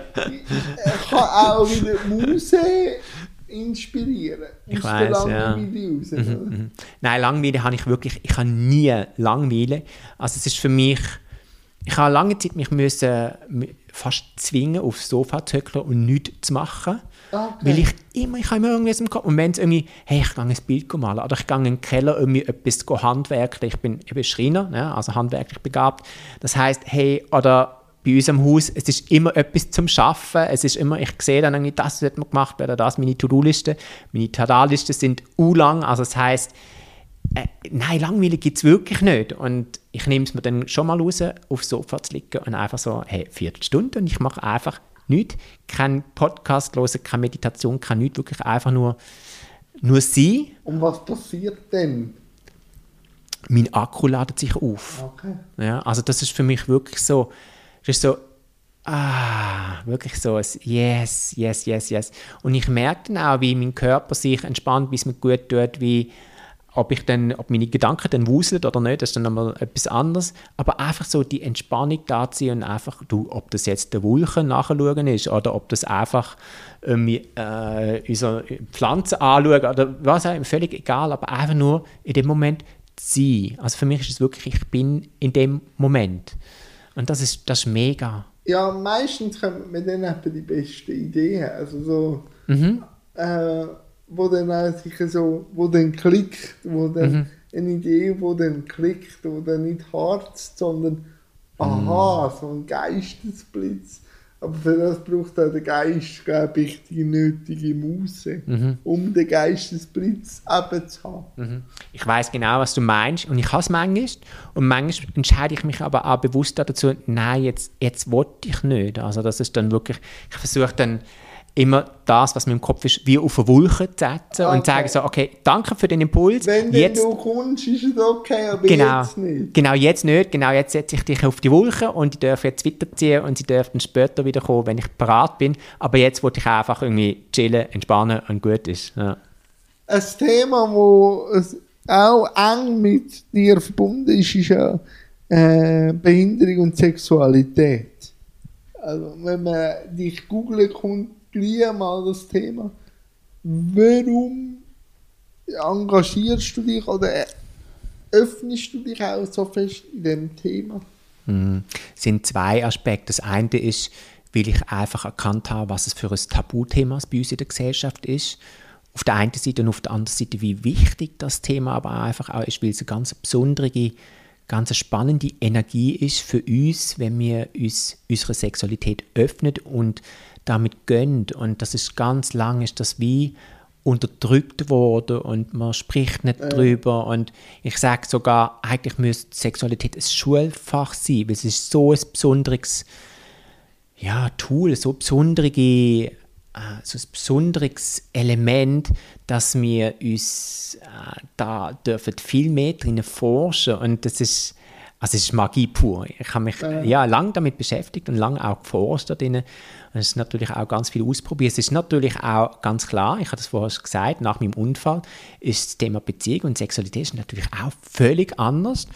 kann auch wieder die Muse inspirieren. Ich Aus der weiss, ja. Langeweile raus? Mhm. Nein, Langweile habe ich wirklich, ich habe nie Langweile. Also es ist für mich, ich habe lange Zeit mich müssen, fast zwingen, aufs Sofa zu hockeln und nichts zu machen. Okay. Weil ich immer, ich habe immer irgendwas im Kopf. Und wenn es irgendwie, hey, ich gehe ein Bild malen oder ich gehe in den Keller irgendwie etwas go handwerkeln. Ich bin, bin Schreiner, ne? also handwerklich begabt. Das heißt, hey, oder bei uns am Haus, es ist immer etwas zum Schaffen. Es ist immer, ich sehe dann irgendwie, das sollte man gemacht werden, das, meine To-Do-Liste. Meine Tada-Liste sind u-lang, also das heißt, äh, nein, Langweile gibt es wirklich nicht. Und ich nehme es mir dann schon mal raus, aufs Sofa zu liegen und einfach so, hey, Viertelstunde und ich mache einfach Nicht, kein Podcast hören, keine Meditation, kein nichts, wirklich einfach nur, nur sein. Und was passiert denn? Mein Akku ladet sich auf. Okay. Ja, also das ist für mich wirklich so, das ist so, ah, wirklich so ein Yes, yes, yes, yes. Und ich merke dann auch, wie mein Körper sich entspannt, wie es mir gut tut, wie ob ich dann, ob meine Gedanken dann wuseln oder nicht, das ist dann nochmal etwas anderes. Aber einfach so die Entspannung da ziehen und einfach, du, ob das jetzt der Wulchen nachschauen ist oder ob das einfach äh, unsere Pflanzen anschauen oder was auch immer, völlig egal, aber einfach nur in dem Moment sein. Also für mich ist es wirklich, ich bin in dem Moment. Und das ist, das ist mega. Ja, meistens kommen mir dann eben die besten Ideen. Also so, Mhm. äh, wo dann sicher so, wo dann klickt, wo dann Mhm. eine Idee, wo dann klickt, wo dann nicht harzt, sondern aha, Mhm. so ein Geistesblitz. Aber für das braucht auch der Geist, glaube ich, die nötige Muße, Mhm. um den Geistesblitz eben zu haben. Ich weiß genau, was du meinst und ich habe es manchmal und manchmal entscheide ich mich aber auch bewusst dazu, nein, jetzt, jetzt wollte ich nicht. Also das ist dann wirklich, ich versuche dann immer das, was mir im Kopf ist, wie auf eine Wolke zu setzen und Okay. sage so, okay, danke für den Impuls, Wenn jetzt, du kommst, ist es okay, aber genau, jetzt nicht. genau jetzt nicht, genau jetzt setze ich dich auf die Wolke und ich darf jetzt weiterziehen und sie dürfen später wieder kommen, wenn ich parat bin, aber jetzt wollte ich einfach irgendwie chillen, entspannen und gut ist. Ja. Ein Thema, das auch eng mit dir verbunden ist, ist ja äh, Behinderung und Sexualität. Also, wenn man dich googelt, kommt gleich mal das Thema. Warum engagierst du dich oder öffnest du dich auch so fest in dem Thema? Mhm. Es sind zwei Aspekte. Das eine ist, weil ich einfach erkannt habe, was es für ein Tabuthema bei uns in der Gesellschaft ist. Auf der einen Seite und auf der anderen Seite, wie wichtig das Thema aber einfach auch ist, weil es eine ganz besondere, ganz spannende Energie ist für uns, wenn wir uns unsere Sexualität öffnen und damit gönnen. Und das ist ganz lange, ist das wie unterdrückt worden und man spricht nicht drüber. Und ich sage sogar, eigentlich müsste Sexualität ein Schulfach sein, weil es ist so ein besonderes ja, Tool, so besondere, äh, so ein besonderes Element, dass wir uns äh, da dürfen viel mehr drin forschen. Und das ist also es ist Magie pur. Ich habe mich Ja. ja lange damit beschäftigt und lange auch geforscht da drin. Es ist natürlich auch ganz viel ausprobiert. Es ist natürlich auch ganz klar, ich habe das vorher gesagt, nach meinem Unfall ist das Thema Beziehung und Sexualität ist natürlich auch völlig anders.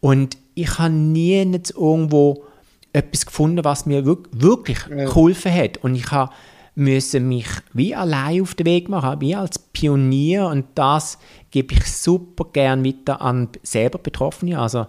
Und ich habe nie nicht irgendwo etwas gefunden, was mir wirk- wirklich Ja. geholfen hat. Und ich habe müssen mich wie allein auf den Weg machen, wie als Pionier und das gebe ich super gern weiter an selber Betroffene, also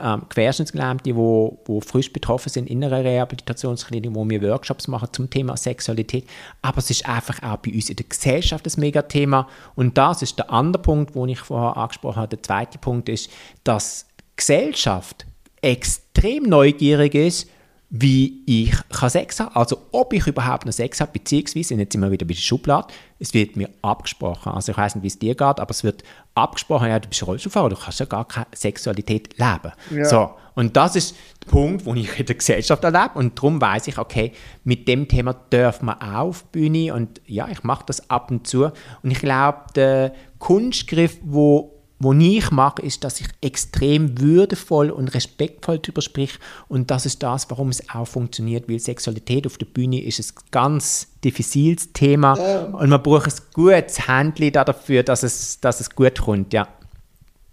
ähm, Querschnittsgelähmte, wo, wo frisch betroffen sind in einer Rehabilitationsklinik, wo wir Workshops machen zum Thema Sexualität. Aber es ist einfach auch bei uns in der Gesellschaft ein Megathema. Und das ist der andere Punkt, den ich vorher angesprochen habe. Der zweite Punkt ist, dass Gesellschaft extrem neugierig ist, wie ich kann Sex haben Also ob ich überhaupt noch Sex habe, beziehungsweise, jetzt sind wir wieder bei der Schublade, es wird mir abgesprochen. Also ich weiß nicht, wie es dir geht, aber es wird abgesprochen, ja, du bist Rollstuhlfahrer, du kannst ja gar keine Sexualität leben. Ja. So, und das ist der Punkt, den ich in der Gesellschaft erlebe und darum weiß ich, okay, mit dem Thema dürfen wir auf Bühne und ja, ich mache das ab und zu und ich glaube, der Kunstgriff, wo wo ich mache, ist, dass ich extrem würdevoll und respektvoll darüber sprich und das ist das, warum es auch funktioniert, weil Sexualität auf der Bühne ist ein ganz diffiziles Thema Ja. und man braucht ein gutes Handli dafür, dass es, dass es gut kommt, ja.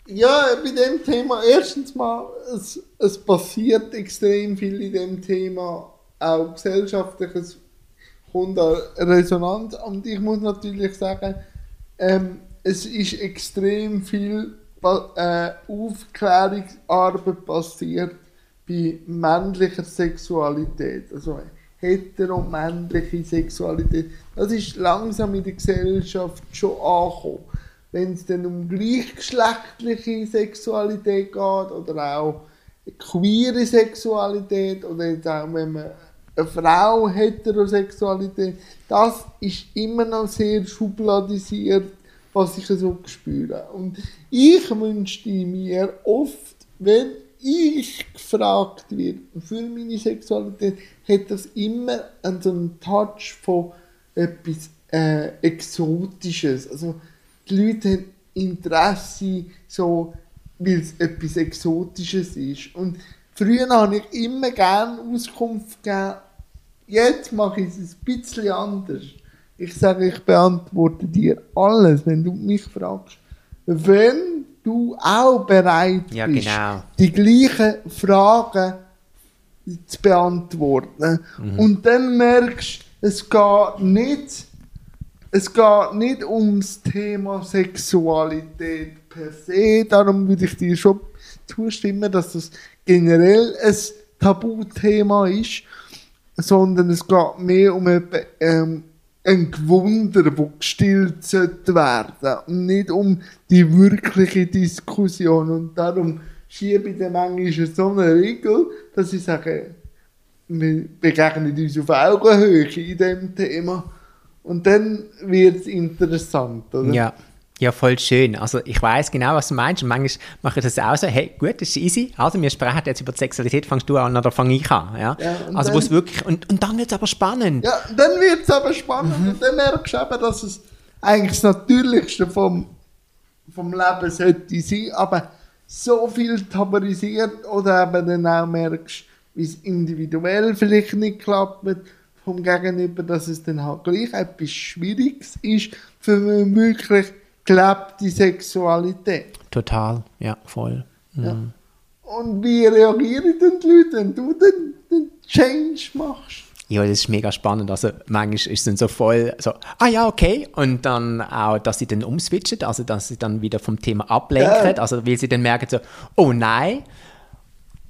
Ja, bei dem Thema, erstens mal, es, es passiert extrem viel in dem Thema, auch gesellschaftlich, es kommt da Resonanz und ich muss natürlich sagen, ähm, es ist extrem viel äh, Aufklärungsarbeit passiert bei männlicher Sexualität, also heteromännliche Sexualität. Das ist langsam in der Gesellschaft schon angekommen. Wenn es dann um gleichgeschlechtliche Sexualität geht oder auch queere Sexualität oder jetzt auch wenn man eine Frau Heterosexualität, das ist immer noch sehr schubladisiert, was ich so spüre. Und ich wünschte mir oft, wenn ich gefragt werde für meine Sexualität, hat das immer einen so einen Touch von etwas äh, Exotisches. Also die Leute haben Interesse, so, weil es etwas Exotisches ist. Und früher habe ich immer gerne Auskunft gegeben, jetzt mache ich es ein bisschen anders. Ich sage, ich beantworte dir alles, wenn du mich fragst. Wenn du auch bereit Ja, bist, genau. die gleichen Fragen zu beantworten. Mhm. Und dann merkst du, es geht nicht, es geht nicht ums Thema Sexualität per se. Darum würde ich dir schon zustimmen, dass das generell ein Tabuthema ist, sondern es geht mehr um ähm, ein Gewunder, das gestillt sollte werden und nicht um die wirkliche Diskussion. Und darum schiebe ich dann manchmal so eine Regel, dass ich sage, wir begegnen uns auf Augenhöhe in diesem Thema. Und dann wird es interessant, oder? Ja. Ja, voll schön. Also ich weiß genau, was du meinst. Und manchmal mache ich das auch so, hey, gut, das ist easy. Also wir sprechen jetzt über die Sexualität, fangst du an oder fange ich an. Ja? Ja, also dann- wo es wirklich, und, und dann wird es aber spannend. Ja, dann wird es aber spannend und dann merkst du eben, dass es eigentlich das Natürlichste vom, vom Leben sollte sein, aber so viel tabuisiert oder eben dann auch merkst, wie es individuell vielleicht nicht klappt vom Gegenüber, dass es dann halt gleich etwas Schwieriges ist für eine wirklich gelebte Sexualität. Total, ja, voll. Ja. Und wie reagieren denn die Leute, wenn du den, den Change machst? Ja, das ist mega spannend. Also manchmal ist es dann so voll so, ah ja, okay. Und dann auch, dass sie dann umswitchen, also dass sie dann wieder vom Thema ablenken. Ja. Also weil sie dann merken so, oh nein.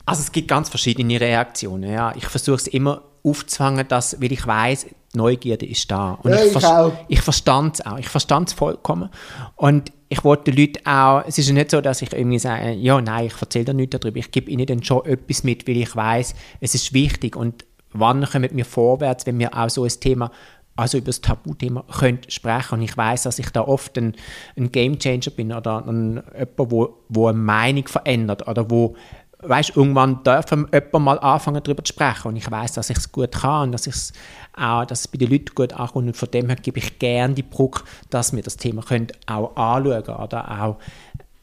Also es gibt ganz verschiedene Reaktionen. Ja. Ich versuche es immer aufzufangen, dass, weil ich weiß, Neugierde ist da. Und Ja, ich vers- auch. ich verstand es auch. Ich verstand es vollkommen. Und ich wollte den Leuten auch, es ist ja nicht so, dass ich irgendwie sage, ja, nein, ich erzähle da nichts darüber. Ich gebe ihnen dann schon etwas mit, weil ich weiß, es ist wichtig. Und wann kommen wir vorwärts, wenn wir auch so ein Thema, also über das Tabuthema können sprechen. Und ich weiß, dass ich da oft ein, ein Gamechanger bin oder ein, jemand, wo, wo eine Meinung verändert oder wo weißt, irgendwann dürfen jemand mal anfangen, darüber zu sprechen. Und ich weiß, dass ich es gut kann und dass, ich's auch, dass es bei den Leuten gut ankommt. Und von dem her gebe ich gerne die Brücke, dass wir das Thema können auch anschauen können oder auch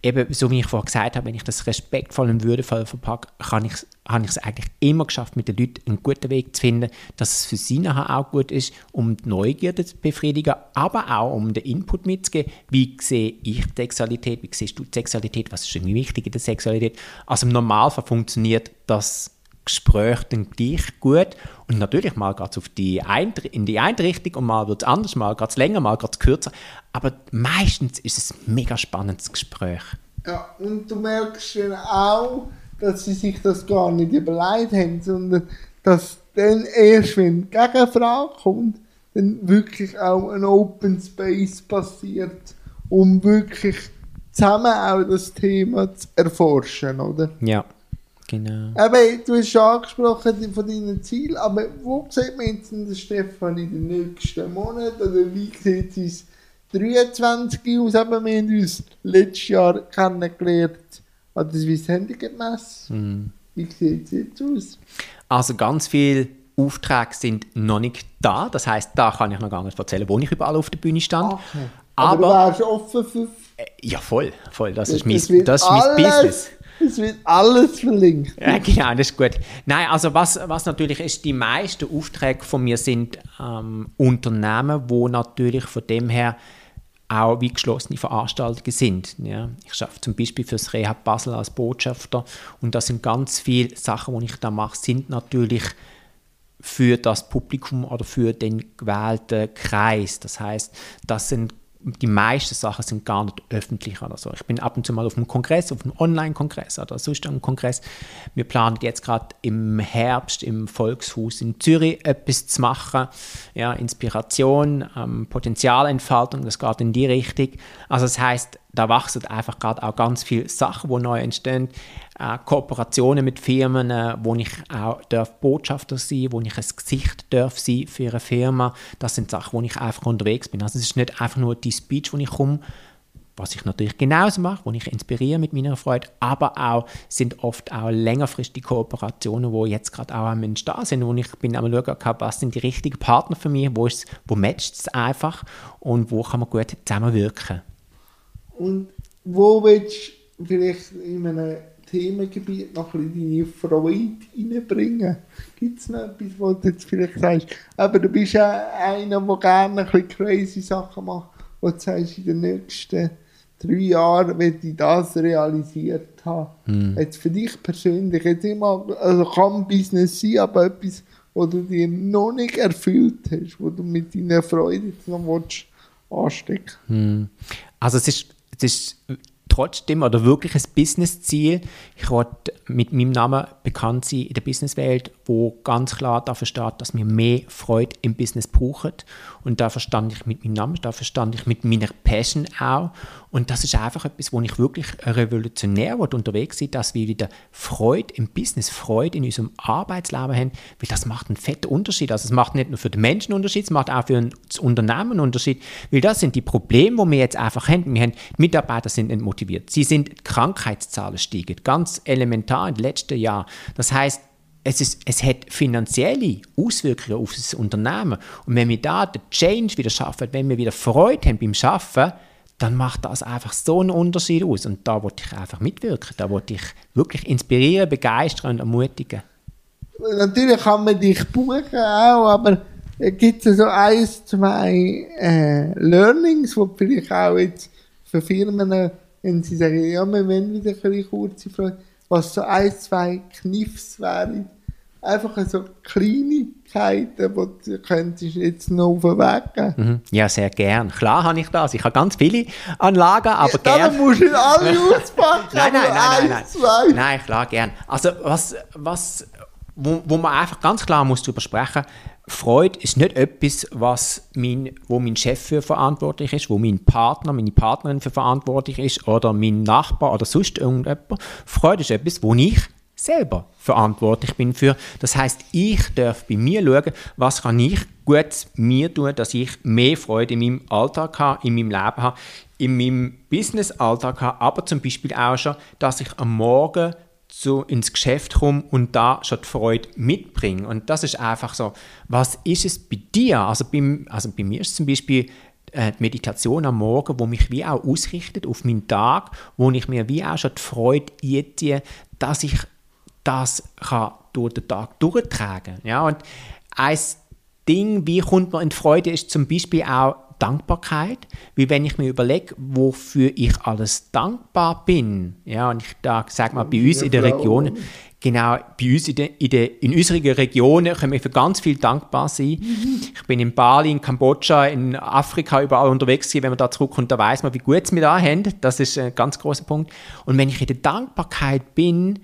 eben, so wie ich vorhin gesagt habe, wenn ich das respektvoll und würdevoll verpacke, kann ich, habe ich es eigentlich immer geschafft, mit den Leuten einen guten Weg zu finden, dass es für sie nachher auch gut ist, um die Neugierde zu befriedigen, aber auch um den Input mitzugeben, wie sehe ich die Sexualität, wie siehst du die Sexualität, was ist irgendwie wichtig in der Sexualität. Also im Normalfall funktioniert das Gespräch dann gleich gut und natürlich mal geht auf die eine, in die eine Richtung und mal wird es anders, mal geht es länger, mal geht es kürzer, aber meistens ist es ein mega spannendes Gespräch. Ja, und du merkst dann auch, dass sie sich das gar nicht überlegt haben, sondern dass dann erst, wenn die Gegenfrage kommt, dann wirklich auch ein Open Space passiert, um wirklich zusammen auch das Thema zu erforschen, oder? Ja, genau. Eben, du hast schon angesprochen von deinen Zielen, aber wo sieht man jetzt den Stefan in den nächsten Monaten? Oder wie sieht es 23 aus? Eben, wir haben uns letztes Jahr kennengelernt an der Swiss Handicap Messe. Mhm. Wie sieht es jetzt aus? Also ganz viele Aufträge sind noch nicht da. Das heißt, da kann ich noch gar nicht erzählen, wo ich überall auf der Bühne stand. Okay. Aber, Aber, du wärst offen für... äh, ja voll, voll. Das ist Es mein, wird das ist mein Business. Es wird alles verlinkt. Ja, genau, das ist gut. Nein, also was, was natürlich ist, die meisten Aufträge von mir sind ähm, Unternehmen, wo natürlich von dem her auch wie geschlossene Veranstaltungen sind. Ja. Ich arbeite zum Beispiel für das Rehab Basel als Botschafter und das sind ganz viele Sachen, die ich da mache, sind natürlich für das Publikum oder für den gewählten Kreis. Das heißt, das sind die meisten Sachen sind gar nicht öffentlich oder so. Ich bin ab und zu mal auf einem Kongress, auf einem Online-Kongress oder sonst einem Kongress. Wir planen jetzt gerade im Herbst im Volkshaus in Zürich etwas zu machen. Ja, Inspiration, ähm, Potenzialentfaltung, das geht in die Richtung. Also das heißt, da wachsen einfach gerade auch ganz viele Sachen, die neu entstehen. Äh, Kooperationen mit Firmen, äh, wo ich auch darf Botschafter sein, wo ich ein Gesicht darf sein für eine Firma. Das sind Sachen, wo ich einfach unterwegs bin. Also es ist nicht einfach nur die Speech, wo ich komme, was ich natürlich genauso mache, wo ich inspiriere mit meiner Freude, aber auch sind oft auch längerfristige Kooperationen, wo jetzt gerade auch am Entstehen sind, wo ich bin am schauen, was sind die richtigen Partner für mich, wo, wo matcht es einfach und wo kann man gut zusammenwirken. Und wo willst du vielleicht in einem Themengebiet noch ein bisschen deine Freude reinbringen? Gibt es noch etwas, wo du jetzt vielleicht sagst, aber du bist ja einer, der gerne ein bisschen crazy Sachen macht, wo du sagst, in den nächsten drei Jahren werde ich das realisiert haben. Hm. Jetzt für dich persönlich, jetzt immer, also kann Business sein, aber etwas, wo du dir noch nicht erfüllt hast, wo du mit deiner Freude jetzt noch willst, anstecken hm. Also es ist, es ist trotzdem oder wirklich ein Business-Ziel. Ich wollte mit meinem Namen bekannt sein in der Businesswelt, wo ganz klar dafür steht, dass wir mehr Freude im Business brauchen. Und da verstand ich mit meinem Namen, da verstand ich mit meiner Passion auch. Und das ist einfach etwas, wo ich wirklich revolutionär unterwegs sein dass wir wieder Freude im Business, Freude in unserem Arbeitsleben haben, weil das macht einen fetten Unterschied. Also es macht nicht nur für den Menschen einen Unterschied, es macht auch für das Unternehmen einen Unterschied, weil das sind die Probleme, die wir jetzt einfach haben. Wir haben Mitarbeiter sind nicht motiviert, sie sind Krankheitszahlen steigen, ganz elementar im letzten Jahr. Das heißt, es, ist, es hat finanzielle Auswirkungen auf das Unternehmen. Und wenn wir da den Change wieder schaffen, wenn wir wieder Freude haben beim Schaffen, dann macht das einfach so einen Unterschied aus. Und da wollte ich einfach mitwirken. Da wollte ich wirklich inspirieren, begeistern und ermutigen. Natürlich kann man dich buchen auch, aber gibt es so ein, zwei äh, Learnings, die vielleicht auch jetzt für Firmen, wenn sie sagen, ja, wir wollen wieder eine kurze Frage, was so ein, zwei Kniffs wären, einfach so Kleinigkeiten, die du könntest jetzt noch auf den Weg geben mhm. Ja, sehr gern. Klar habe ich das. Ich habe ganz viele Anlagen, aber ja, gern. Dann musst du nicht alle auspacken. nein, nein, nein, nein, nein. Nein, klar, gern. Also, was, was, wo, wo man einfach ganz klar muss darüber sprechen Freude ist nicht etwas, was mein, wo mein Chef für verantwortlich ist, wo mein Partner, meine Partnerin für verantwortlich ist oder mein Nachbar oder sonst irgendjemand. Freude ist etwas, wo ich selber verantwortlich bin für. Das heißt, ich darf bei mir schauen, was kann ich gut mir tun, dass ich mehr Freude in meinem Alltag habe, in meinem Leben habe, in meinem Business-Alltag habe, aber zum Beispiel auch schon, dass ich am Morgen zu, ins Geschäft komme und da schon die Freude mitbringe. Und das ist einfach so, was ist es bei dir? Also, beim, also bei mir ist zum Beispiel äh, die Meditation am Morgen, wo mich wie auch ausrichtet auf meinen Tag, wo ich mir wie auch schon die Freude einziehe, dass ich das kann durch den Tag durchtragen ja und ein Ding, wie kommt man in Freude, ist zum Beispiel auch Dankbarkeit, wie wenn ich mir überlege, wofür ich alles dankbar bin. Ja, und ich sage mal, bei uns in der Region, genau, bei uns in, der, in, der, in unserer Region können wir für ganz viel dankbar sein. Ich bin in Bali, in Kambodscha, in Afrika überall unterwegs gewesen. Wenn man da zurückkommt, da weiß man, wie gut wir da haben. Das ist ein ganz großer Punkt. Und wenn ich in der Dankbarkeit bin,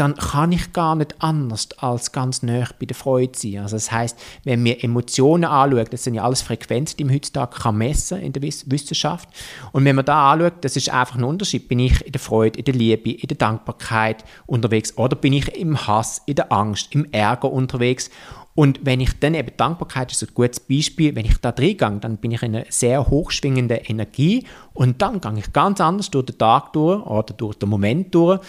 dann kann ich gar nicht anders als ganz nah bei der Freude sein. Also das heißt, wenn wir Emotionen anschauen, das sind ja alles Frequenzen, die man heutzutage kann messen in der Wissenschaft. Und wenn man da anschaut, das ist einfach ein Unterschied. Bin ich in der Freude, in der Liebe, in der Dankbarkeit unterwegs oder bin ich im Hass, in der Angst, im Ärger unterwegs? Und wenn ich dann eben Dankbarkeit ist ein gutes Beispiel, wenn ich da drin gehe, dann bin ich in einer sehr hochschwingenden Energie und dann gehe ich ganz anders durch den Tag durch oder durch den Moment durch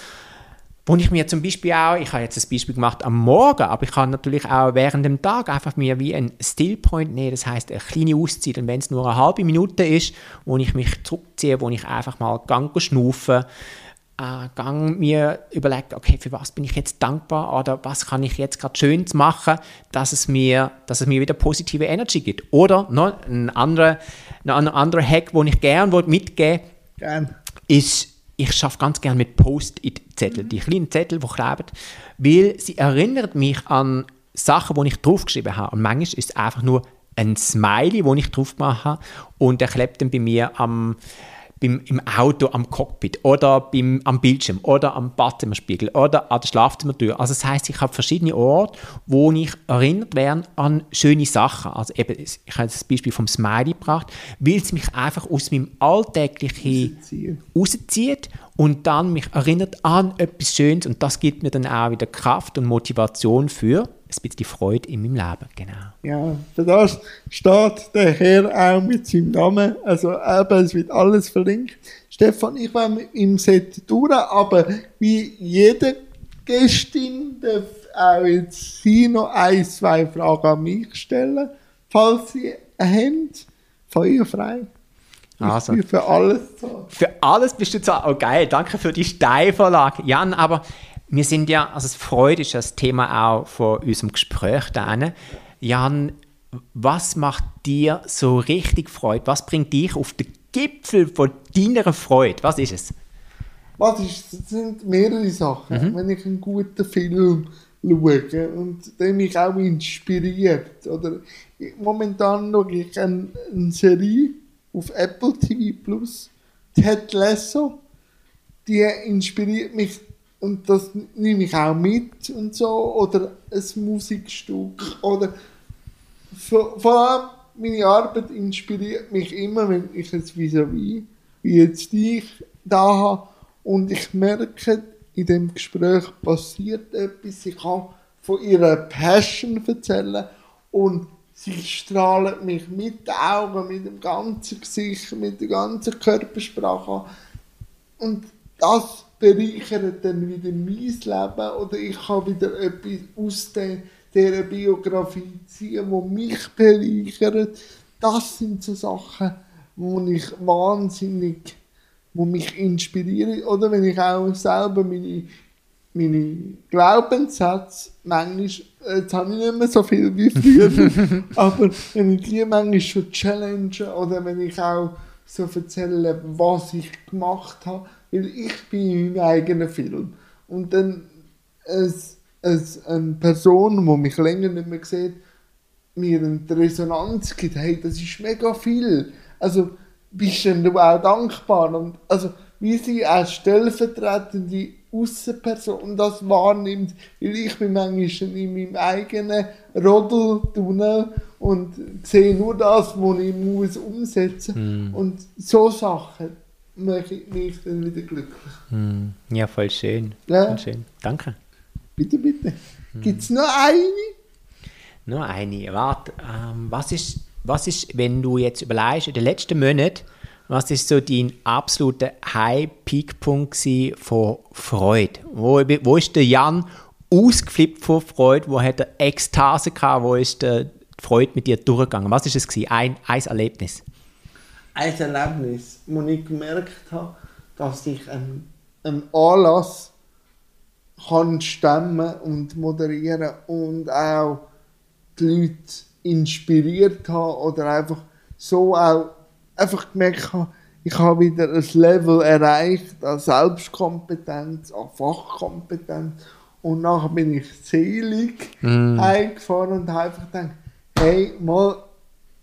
wo ich mir zum Beispiel auch, ich habe jetzt ein Beispiel gemacht am Morgen, aber ich kann natürlich auch während dem Tag einfach mir wie ein Stillpoint nehmen, das heißt eine kleine Auszeit und wenn es nur eine halbe Minute ist, wo ich mich zurückziehe, wo ich einfach mal gang schnaufe, äh, gang mir überlege, okay, für was bin ich jetzt dankbar oder was kann ich jetzt gerade Schönes machen, dass es mir, dass es mir wieder positive Energy gibt. Oder noch ein anderer, ein anderer Hack, den ich gerne mitgeben Gern. ist ich schaffe ganz gerne mit Post-it-Zetteln, die kleinen Zettel, die kleben, weil sie erinnern mich an Sachen, die ich draufgeschrieben habe. Und manchmal ist es einfach nur ein Smiley, den ich drauf gemacht habe. Und der klebt dann bei mir am, beim, im Auto am Cockpit oder beim, am Bildschirm oder am Badezimmerspiegel oder an der Schlafzimmertür. Also das heißt, ich habe verschiedene Orte, wo ich erinnert werde an schöne Sachen. Also eben, ich habe das Beispiel vom Smiley gebracht, weil es mich einfach aus meinem Alltäglichen rauszieht und dann mich erinnert an etwas Schönes und das gibt mir dann auch wieder Kraft und Motivation für bisschen die Freude in meinem Leben, genau. Ja, für das steht der Herr auch mit seinem Namen. Also eben, es wird alles verlinkt. Stefan, ich war mit im Set durch, aber wie jede Gästin darf auch jetzt Sie noch ein, zwei Fragen an mich stellen, falls Sie haben. Feuerfrei. Also. Ich bin für alles so. Für alles bist du zwar, oh geil, danke für die Steilvorlage. Jan, aber wir sind ja, also Freude ist das Thema auch von unserem Gespräch da. Jan, was macht dir so richtig Freude? Was bringt dich auf den Gipfel von deiner Freude? Was ist es? Was ist, das sind mehrere Sachen. Wenn ich einen guten Film schaue und der mich auch inspiriert. Oder momentan schaue ich eine, eine Serie auf Apple TV Plus, Ted Lasso. Die inspiriert mich und das nehme ich auch mit und so. Oder ein Musikstück. Oder vor, vor allem meine Arbeit inspiriert mich immer, wenn ich es vis-à-vis, wie jetzt dich, da habe. Und ich merke, in dem Gespräch passiert etwas. Ich kann von ihrer Passion erzählen und sie strahlen mich mit den Augen, mit dem ganzen Gesicht, mit der ganzen Körpersprache an. Und das bereichert dann wieder mein Leben oder ich kann wieder etwas aus der, dieser Biografie ziehen, wo mich bereichert. Das sind so Sachen, wo ich wahnsinnig, wo mich inspirieren. Oder wenn ich auch selber meine, meine Glaubenssätze, manchmal, jetzt habe ich nicht mehr so viel wie früher, aber wenn ich die manchmal schon challenge oder wenn ich auch so erzähle, was ich gemacht habe, weil ich bin in meinem eigenen Film. Und dann es, es eine Person, die mich länger nicht mehr sieht, mir eine Resonanz gibt, hey, das ist mega viel. Also bist du auch dankbar. Und also wie sie als stellvertretende Außenperson das wahrnimmt, weil ich bin manchmal in meinem eigenen Rodeltunnel und sehe nur das, was ich muss umsetzen muss. Und so Sachen machen mich dann wieder glücklich. Hm. Ja, voll schön. Ja. Voll schön. Danke. Bitte, bitte. Gibt es noch eine? Nur eine. Warte, ähm, was, ist, was ist, wenn du jetzt überlegst, in den letzten Monaten, was ist so dein absoluter High-Peak-Punkt von Freude? Wo, wo ist der Jan ausgeflippt vor Freude? Wo hat er Ekstase gehabt? Wo ist der, die Freude mit dir durchgegangen? Was ist es gewesen? Ein, ein Erlebnis. Ein Erlebnis, wo ich gemerkt habe, dass ich einen, einen Anlass kann stemmen und moderieren und auch die Leute inspiriert habe oder einfach so auch einfach gemerkt habe, ich habe wieder ein Level erreicht an Selbstkompetenz, an Fachkompetenz und nachher bin ich selig Mm. heimgefahren und habe einfach gedacht, hey, mal,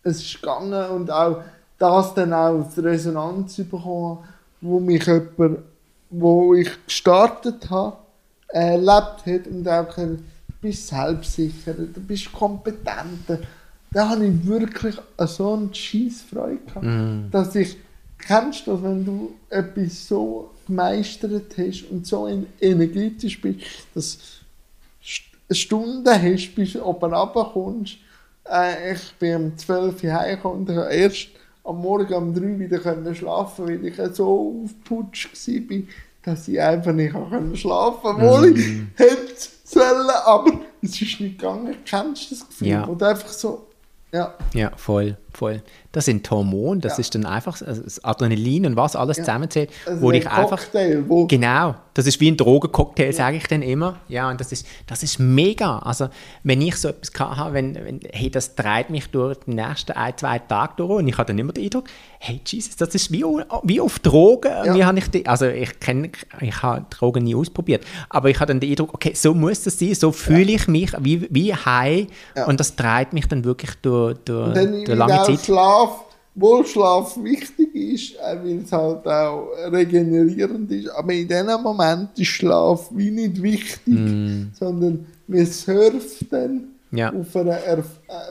es ist gegangen und auch das dann auch als Resonanz bekommen, wo mich jemand, wo ich gestartet habe, erlebt hat und auch gesagt, du bist selbstsicher, du bist kompetent. Da habe ich wirklich so eine scheisse Freude gehabt, Mm. dass ich, kennst du das, wenn du etwas so gemeistert hast und so en- energetisch bist, dass du Stunden hast, bis du oben runterkommst. Äh, ich bin um 12 Uhr heimgekommen und habe erst am Morgen um 3 Uhr wieder können schlafen weil ich so aufgeputscht war, dass ich einfach nicht können schlafen konnte, obwohl ich hätte sollen, aber es ist nicht gegangen. Kennst du das Gefühl? Ja. Und einfach so, ja, Ja, voll, voll. Das sind Hormone, das Ja. ist dann einfach also das Adrenalin und was alles Ja. zusammenzählt, also wo ein einfach Cocktail, wo Genau, das ist wie ein Drogencocktail, sage ich dann immer. Ja, und das ist, das ist mega. Also, wenn ich so etwas habe, wenn, wenn, hey, das treibt mich durch die nächsten ein, zwei Tage durch und ich habe dann immer den Eindruck, hey, Jesus, das ist wie, wie auf Drogen. Ja. Wie habe ich die, also, ich kenne, ich habe Drogen nie ausprobiert, aber ich habe dann den Eindruck, okay, so muss das sein, so fühle ich mich, wie, wie high Ja. und das treibt mich dann wirklich durch, durch, durch lange auch Zeit. Schlaf, wo Schlaf wichtig ist, weil es halt auch regenerierend ist. Aber in diesem Moment ist Schlaf wie nicht wichtig, Mm. sondern man surft dann Ja. auf, einer, äh,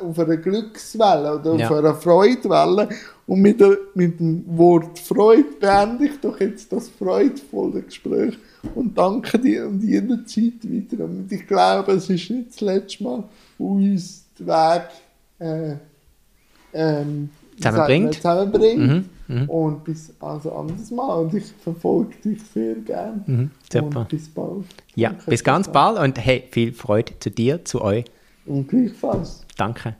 auf einer Glückswelle oder Ja. auf einer Freudwelle. Und mit, der, mit dem Wort Freude beende ich doch jetzt das freudvolle Gespräch und danke dir und jeder Zeit wieder. Und ich glaube, es ist nicht das letzte Mal, wo uns der Weg äh, ähm, Zusammenbringt. zusammenbringt. Mhm, mhm. Und bis also anderes Mal. Und ich verfolge dich sehr gerne. Mhm, super. Und bis bald. Ja, Danke, bis ganz bald und hey, viel Freude zu dir, zu euch. Und gleichfalls. Danke.